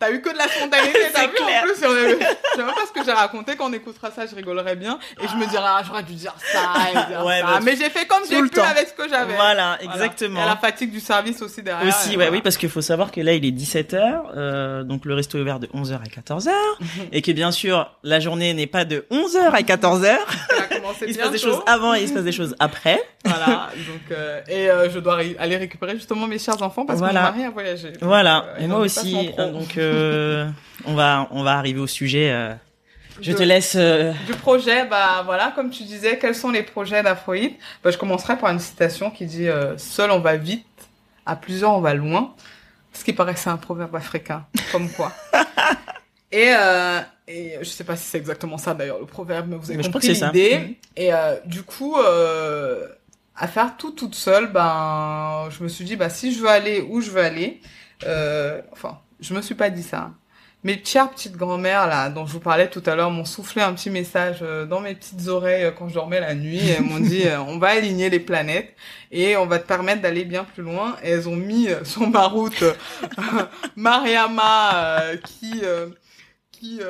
T'as eu que de la spontanéité, (laughs) t'as vu en plus, on je sais même pas ce que j'ai raconté, quand on écoutera ça, je rigolerai bien, et je me dirai, ah, j'aurais dû dire ça, et dire ouais, ça. Bah, mais j'ai fait comme j'ai pu avec ce que j'avais. Voilà, exactement. Et la fatigue du service aussi derrière. Aussi, ouais, oui, parce qu'il faut savoir que là, il est 17h, euh, donc le resto est ouvert de 11h à 14h, (laughs) et que bien sûr, la journée n'est pas de 11h à 14h. (laughs) il se passe des choses avant et il se passe des choses après. Voilà, donc, euh, et euh, je dois aller récupérer justement mes chers enfants parce voilà. que mon mari a voyagé. Voilà, et moi aussi, donc, euh, on va on va arriver au sujet. Euh. Je te laisse. Euh, du projet, bah voilà, comme tu disais, quels sont les projets d'Afroïd? Bah, Je commencerai par une citation qui dit Seul on va vite, à plusieurs on va loin. Ce qui paraît c'est un proverbe africain, comme quoi. (laughs) et, euh, et je sais pas si c'est exactement ça d'ailleurs le proverbe, mais vous avez compris l'idée. Mm. Et du coup, à faire tout toute seule, ben je me suis dit bah si je veux aller où je veux aller, enfin je me suis pas dit ça. Mes chères petites grand-mères là, dont je vous parlais tout à l'heure, m'ont soufflé un petit message euh, dans mes petites oreilles euh, quand je dormais la nuit. elles m'ont dit euh, on va aligner les planètes et on va te permettre d'aller bien plus loin. Elles ont mis sur ma route (laughs) Mariama qui qui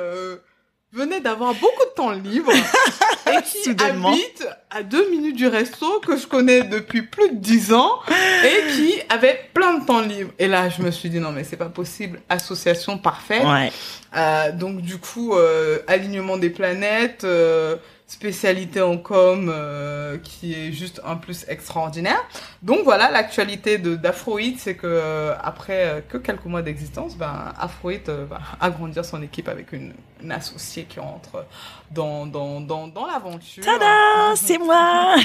venait d'avoir beaucoup de temps libre (laughs) et qui habite à deux minutes du resto que je connais depuis plus de dix ans et qui avait plein de temps libre. Et là, je me suis dit non mais c'est pas possible, association parfaite. Ouais. Euh, donc du coup, euh, alignement des planètes. Euh, spécialité en com euh, qui est juste un plus extraordinaire. Donc voilà, l'actualité d'Afroid, c'est que euh, après euh, que quelques mois d'existence, ben Afroid va (laughs) agrandir son équipe avec une, une associée qui entre dans dans dans, dans l'aventure. Tada, (laughs) c'est moi.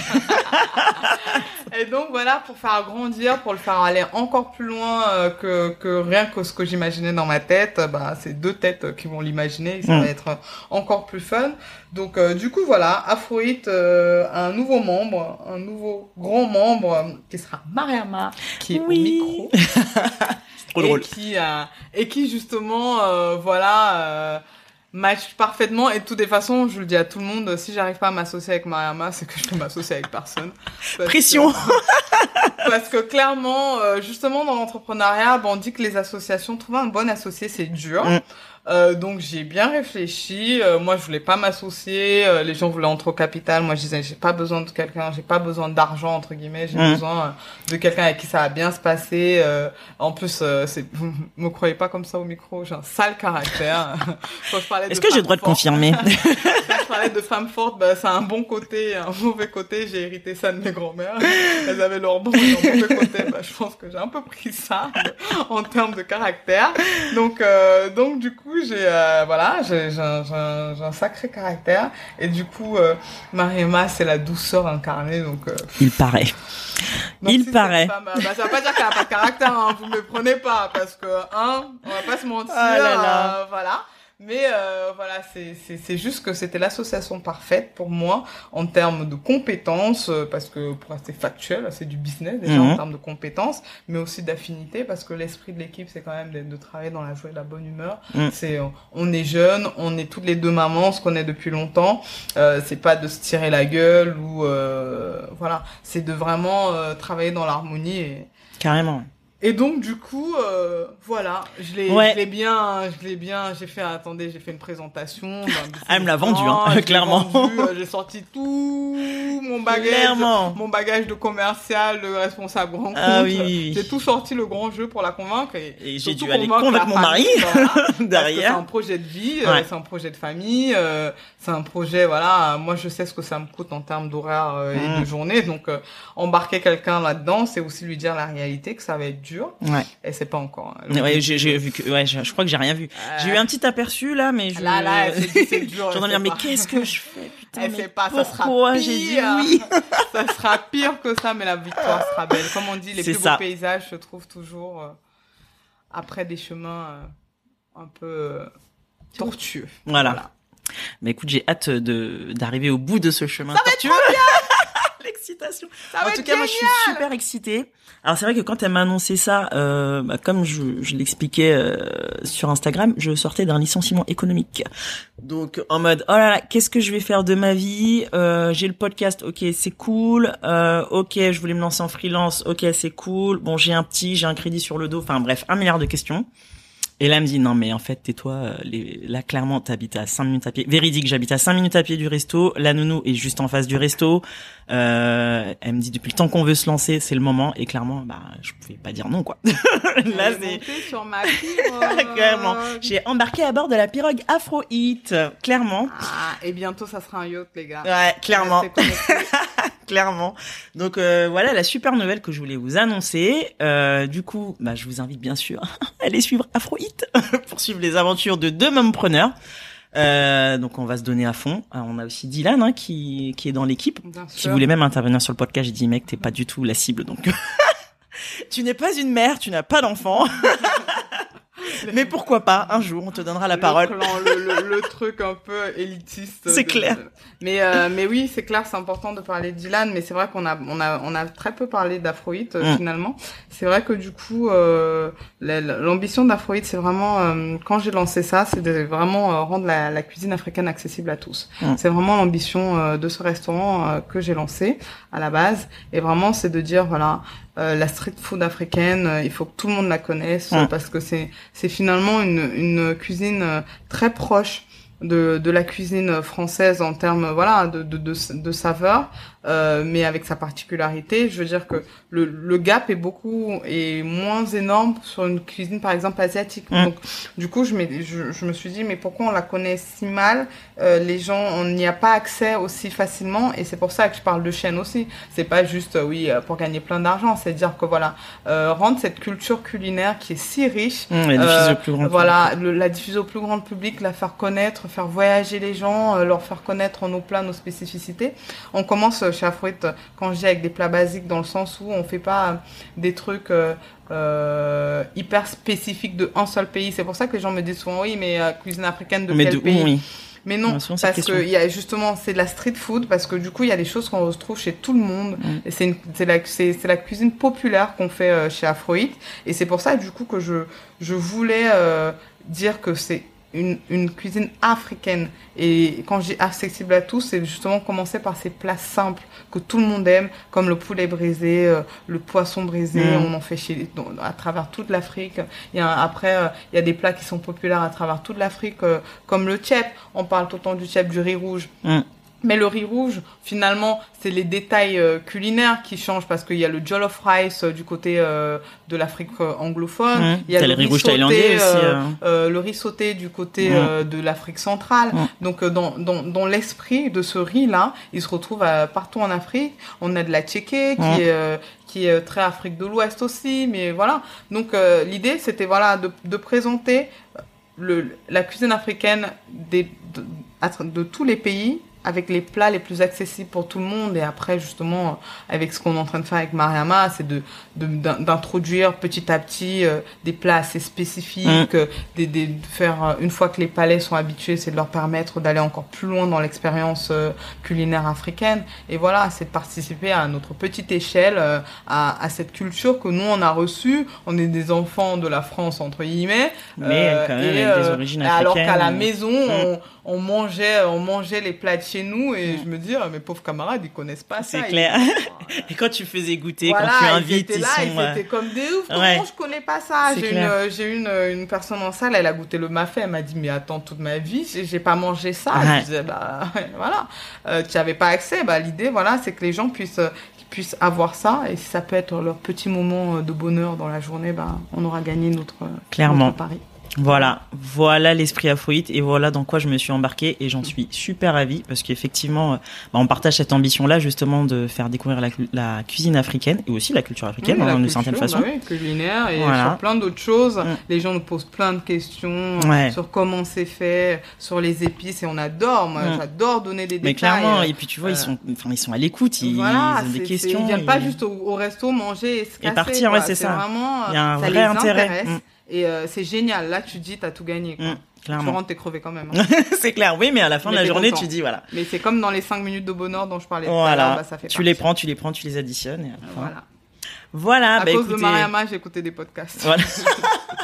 Et donc voilà, pour faire grandir, pour le faire aller encore plus loin que que rien que ce que j'imaginais dans ma tête, ben c'est deux têtes qui vont l'imaginer, ça mm. va être encore plus fun. Donc du coup voilà Afroït euh, un nouveau membre, un nouveau grand membre euh, qui sera Mariama, qui est au micro. (laughs) trop drôle. Et qui, euh, et qui justement, euh, voilà, match parfaitement. Et de toutes les façons, je le dis à tout le monde, si j'arrive pas à m'associer avec Mariama, c'est que je peux m'associer avec personne. Pression (laughs) Parce que clairement, justement, dans l'entrepreneuriat, on dit que les associations, trouver un bon associé, c'est dur. Mm. Euh, donc j'ai bien réfléchi. Euh, moi, je voulais pas m'associer. Euh, les gens voulaient entrer au capital. Moi, je disais, j'ai pas besoin de quelqu'un. J'ai pas besoin d'argent entre guillemets. J'ai mmh. besoin de quelqu'un avec qui ça va bien se passer. en plus, c'est, (laughs) vous me croyez pas comme ça au micro. J'ai un sale caractère. (laughs) Est-ce que j'ai le droit de confirmer (laughs) Quand je parlais de femme forte, bah, c'est un bon côté, un mauvais côté. J'ai hérité ça de mes grand-mères. Elles avaient leur bon et leur mauvais côté. Bah, je pense que j'ai un peu pris ça en termes de caractère. Donc, donc du coup j'ai euh, voilà, j'ai un, un, sacré caractère et du coup euh, Mariema c'est la douceur incarnée donc. Euh, Il paraît. Il paraît. bah, ça veut pas dire qu'elle a pas de caractère, hein, vous me prenez pas parce que hein, on va pas se mentir, ah voilà. Mais euh, voilà, c'est juste que c'était l'association parfaite pour moi en termes de compétences, euh, parce que pour rester factuel, c'est du business déjà en mhm. termes de compétences, mais aussi d'affinité, parce que l'esprit de l'équipe, c'est quand même de, travailler dans la joie et la bonne humeur. Mhm. C'est, on est jeunes, on est toutes les deux mamans, on se connaît depuis longtemps. Euh, c'est pas de se tirer la gueule ou euh, voilà, c'est de vraiment euh, travailler dans l'harmonie. Et... Carrément. Et donc du coup, euh, voilà, je l'ai, je l'ai bien, je l'ai bien, j'ai fait, attendez, j'ai fait une présentation. Elle me l'a vendu, hein, (laughs) clairement. Euh, j'ai sorti tout mon bagage, mon bagage de commercial, de responsable grand ah, oui, oui, J'ai tout sorti le grand jeu pour la convaincre et, et j'ai dû aller convaincre mon mari (laughs) derrière. C'est un projet de vie, euh, c'est un projet de famille, euh, c'est un projet, voilà. Moi, je sais ce que ça me coûte en termes d'horaire et de mm. journée, donc embarquer quelqu'un là-dedans, c'est aussi lui dire la réalité que ça va être dur. Ouais. Et c'est pas encore. Hein. Ouais, j'ai vu que, ouais, je, je crois que j'ai rien vu. J'ai eu un petit aperçu là, mais je. Là, là, c'est dur. (laughs) J'en ai mais qu'est-ce que je fais, putain, Elle mais sait pas, ça sera j'ai dit oui. (laughs) (laughs) ça sera pire que ça, mais la victoire sera belle. Comme on dit, les plus beaux paysages se trouvent toujours euh, après des chemins euh, un peu euh, tortueux. Voilà. Mais écoute, j'ai hâte de d'arriver au bout de ce chemin ça tortueux. Va être trop bien Ça En tout cas, moi, je suis super excitée. Alors, c'est vrai que quand elle m'a annoncé ça, euh, bah, comme je, je l'expliquais euh, sur Instagram, je sortais d'un licenciement économique. Donc, en mode, oh là là, qu'est-ce que je vais faire de ma vie? Euh, J'ai le podcast, ok, c'est cool. Euh, ok, je voulais me lancer en freelance, ok, c'est cool. Bon, j'ai un petit, j'ai un crédit sur le dos. Enfin, bref, un milliard de questions. Et là, elle me dit, non, mais en fait, tais-toi, euh, les... là, clairement, t'habites à 5 minutes à pied. Véridique, j'habite à 5 minutes à pied du resto. La nounou est juste en face du resto. Euh, elle me dit, depuis le temps qu'on veut se lancer, c'est le moment. Et clairement, bah, je pouvais pas dire non, quoi. (laughs) là, c'est... sur ma pirogue. (laughs) Clairement. J'ai embarqué à bord de la pirogue Afro Hit. Clairement. Ah, et bientôt, ça sera un yacht, les gars. Ouais, clairement. (laughs) Clairement. Donc euh, voilà la super nouvelle que je voulais vous annoncer. Euh, du coup, bah, je vous invite bien sûr (laughs) à aller suivre Afro Hit (laughs) pour suivre les aventures de deux mompreneurs. Euh, donc on va se donner à fond. Euh, on a aussi Dylan hein, qui, qui est dans l'équipe. Qui voulait même intervenir sur le podcast. J'ai dit mec, t'es pas du tout la cible donc. tu n'es pas une mère, tu n'as pas d'enfant. (laughs) Mais pourquoi pas un jour on te donnera la Le parole. le, le- le truc un peu élitiste. C'est clair. Mais euh, mais oui, c'est clair, c'est important de parler de Dylan, mais c'est vrai qu'on a on a on a très peu parlé d'Afroït euh, Mm. finalement. C'est vrai que du coup, euh, la- la- l'ambition d'Afroït, c'est vraiment euh, quand j'ai lancé ça, c'est de vraiment euh, rendre la, la cuisine africaine accessible à tous. Mm. C'est vraiment l'ambition de ce restaurant que j'ai lancé à la base, et vraiment c'est de dire voilà. Euh, la street food africaine, euh, il faut que tout le monde la connaisse euh, parce que c'est c'est finalement une une cuisine euh, très proche de, de la cuisine française en termes voilà de, de, de, de saveur, euh, mais avec sa particularité. Je veux dire que le, le gap est beaucoup est moins énorme sur une cuisine par exemple asiatique. Mm. Donc du coup je, je, je me suis dit mais pourquoi on la connaît si mal Euh, Les gens on n'y a pas accès aussi facilement et c'est pour ça que je parle de chaîne aussi. C'est pas juste euh, oui euh, pour gagner plein d'argent, c'est dire que voilà euh, rendre cette culture culinaire qui est si riche Mmh, la au plus grand voilà, le- la diffuser au plus grand public, la faire connaître, faire voyager les gens, euh, leur faire connaître nos plats, nos spécificités. On commence euh, quand je dis avec des plats basiques, dans le sens où on fait pas des trucs euh, euh, hyper spécifiques de un seul pays. C'est pour ça que les gens me disent souvent oui, mais euh, cuisine africaine de Mais quel de où, pays oui. mais non, parce que y a justement c'est de la street food parce que du coup il y a des choses qu'on retrouve chez tout le monde Mm. c'est la cuisine populaire qu'on fait euh, chez Afroït et c'est pour ça du coup que je je voulais euh, dire que c'est une, une cuisine africaine et quand je dis accessible à tous c'est justement commencer par ces plats simples que tout le monde aime comme le poulet brisé euh, le poisson brisé Mm. on en fait chez dans- à travers toute l'Afrique a après euh, il y a des plats qui sont populaires à travers toute l'Afrique euh, comme le tchèp on parle tout le temps du tchèp du riz rouge Mm. Mais le riz rouge, finalement, c'est les détails euh, culinaires qui changent parce qu'il y a le jollof rice euh, du côté euh, de l'Afrique anglophone. Mmh. Il y a le riz riz rouge sauté, thaïlandais aussi. le riz sauté du côté de l'Afrique centrale. Donc dans, dans, dans l'esprit de ce riz-là, il se retrouve partout en Afrique. On a de la tchéké qui, est, qui est très Afrique de l'Ouest aussi, mais voilà. Donc l'idée, c'était voilà de, de présenter le, la cuisine africaine des, de tous les pays avec les plats les plus accessibles pour tout le monde et après justement euh, avec ce qu'on est en train de faire avec Mariama c'est de de- d'in- d'introduire petit à petit euh, des plats assez spécifiques euh, des, des- de faire euh, une fois que les palais sont habitués c'est de leur permettre d'aller encore plus loin dans l'expérience euh, culinaire africaine et voilà c'est de participer à notre petite échelle euh, à, à cette culture que nous on a reçue on est des enfants de la France entre guillemets Mais euh, quand même et, avec des euh, origines alors africaines. qu'à la maison, Mm. on, on mangeait, on mangeait les plats de chez nous et je me dis, ah, mes pauvres camarades, ils connaissent pas ça. C'est Ils- clair. (laughs) Et quand tu faisais goûter, Voilà, quand tu ils invites, ils là, sont. ils euh, étaient comme des ouf. Comment Ouais. je connais pas ça? J'ai une, une, une personne en salle, elle a goûté le mafé, elle m'a dit, mais attends, toute ma vie, j'ai pas mangé ça. Ouais. Je disais, bah (laughs) voilà, euh, tu avais pas accès. Bah l'idée, voilà, c'est que les gens puissent puissent avoir ça et si ça peut être leur petit moment de bonheur dans la journée, bah on aura gagné notre Clairement. notre pari. Voilà, voilà l'esprit afroïde et voilà dans quoi je me suis embarquée et j'en suis super ravie parce qu'effectivement, euh, bah, on partage cette ambition-là justement de faire découvrir la, cu- la cuisine africaine et aussi la culture africaine Oui, hein, d'une certaine bah façon. oui, culinaire et Voilà. sur plein d'autres choses. Mm. Les gens nous posent plein de questions Ouais. sur comment c'est fait, sur les épices et on adore. Moi, Mm. j'adore donner des Mais détails. clairement, euh, et puis tu vois, euh, ils sont, enfin, ils sont à l'écoute, ils, voilà, ils ont des questions. Ils viennent pas juste au, au resto manger et se casser. partir, quoi. ouais, c'est ça. Vraiment, Il y a un ça vrai les intérêt. intéresse. Mm. Et euh, c'est génial. Là, tu dis, t'as tout gagné. Quoi. Mm. Tu rentres, t'es crevé quand même. hein. (laughs) c'est clair, oui, mais à la fin Mais de la journée, content. tu dis voilà. Mais c'est comme dans les 5 minutes de bonheur dont je parlais Voilà, bah, ça fait tu les prends, tu les prends, tu les additionnes. Et Voilà. Voilà, À bah cause écoutez, de Mariama, j'ai écouté des podcasts. voilà. (laughs)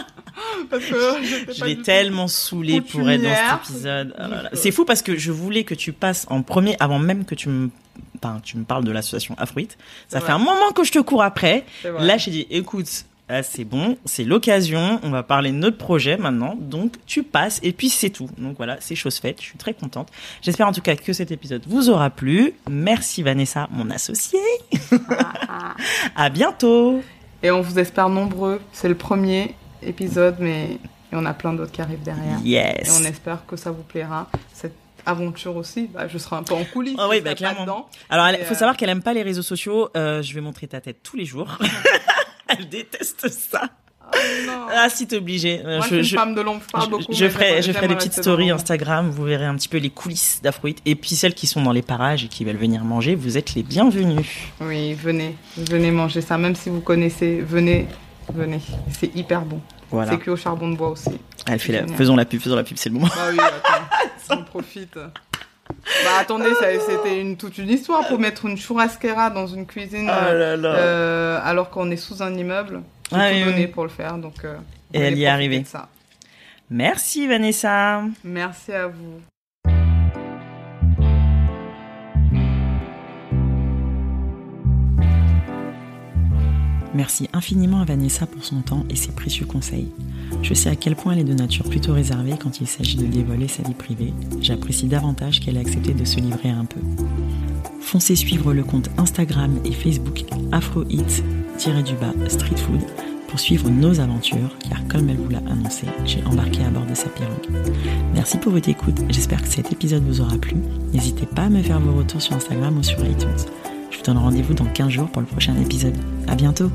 (laughs) Parce que j'étais je l'ai tellement saoulé pour être dans cet épisode. Euh, C'est fou parce que je voulais que tu passes en premier avant même que tu me, enfin, tu me parles de l'association Afroït. Ça fait un moment que je te cours après. Là, j'ai dit, écoute, ah, c'est bon, c'est l'occasion, on va parler de notre projet maintenant, donc tu passes et puis c'est tout. Donc voilà, c'est chose faite, je suis très contente. J'espère en tout cas que cet épisode vous aura plu. Merci Vanessa, mon associée. Ah. À bientôt. Et on vous espère nombreux. C'est le premier épisode, mais et on a plein d'autres qui arrivent derrière. Et Yes. on espère que ça vous plaira. Cette aventure aussi, bah, je serai un peu en coulisses. Ah oui, bah, clairement. dedans. Alors, il Et, faut euh, savoir qu'elle aime pas les réseaux sociaux. Euh, je vais montrer ta tête tous les jours. (laughs) (laughs) elle déteste ça. Oh, non. Ah, si t'es obligé. Euh, Moi, je, femme de beaucoup. ferai, je des petites stories. Instagram. Vous verrez un petit peu les coulisses d'Afroït. Et puis celles qui sont dans les parages et qui veulent venir manger, vous êtes les bienvenus. Oui, venez, venez manger ça. Même si vous connaissez, venez, venez. C'est hyper bon. Voilà. C'est cuit au charbon de bois aussi. Elle fait la, génial. faisons la pub, faisons la pub, c'est le moment. Bah oui, attends, (laughs) on profite. Bah attendez, c'était une, toute une histoire pour mettre une churrasquera dans une cuisine Oh là là. euh, alors qu'on est sous un immeuble. J'ai Ah tout oui, donné oui. pour le faire, donc. euh, Et elle y est arrivée. Ça. Merci Vanessa. Merci à vous. Merci infiniment à Vanessa pour son temps et ses précieux conseils. Je sais à quel point elle est de nature plutôt réservée quand il s'agit de dévoiler sa vie privée. J'apprécie davantage qu'elle ait accepté de se livrer un peu. Foncez suivre le compte Instagram et Facebook AfroHits-du-bas Street Food pour suivre nos aventures, car comme elle vous l'a annoncé, j'ai embarqué à bord de sa pirogue. Merci pour votre écoute, j'espère que cet épisode vous aura plu. N'hésitez pas à me faire vos retours sur Instagram ou sur iTunes. Je vous donne rendez-vous dans 15 jours pour le prochain épisode. À bientôt!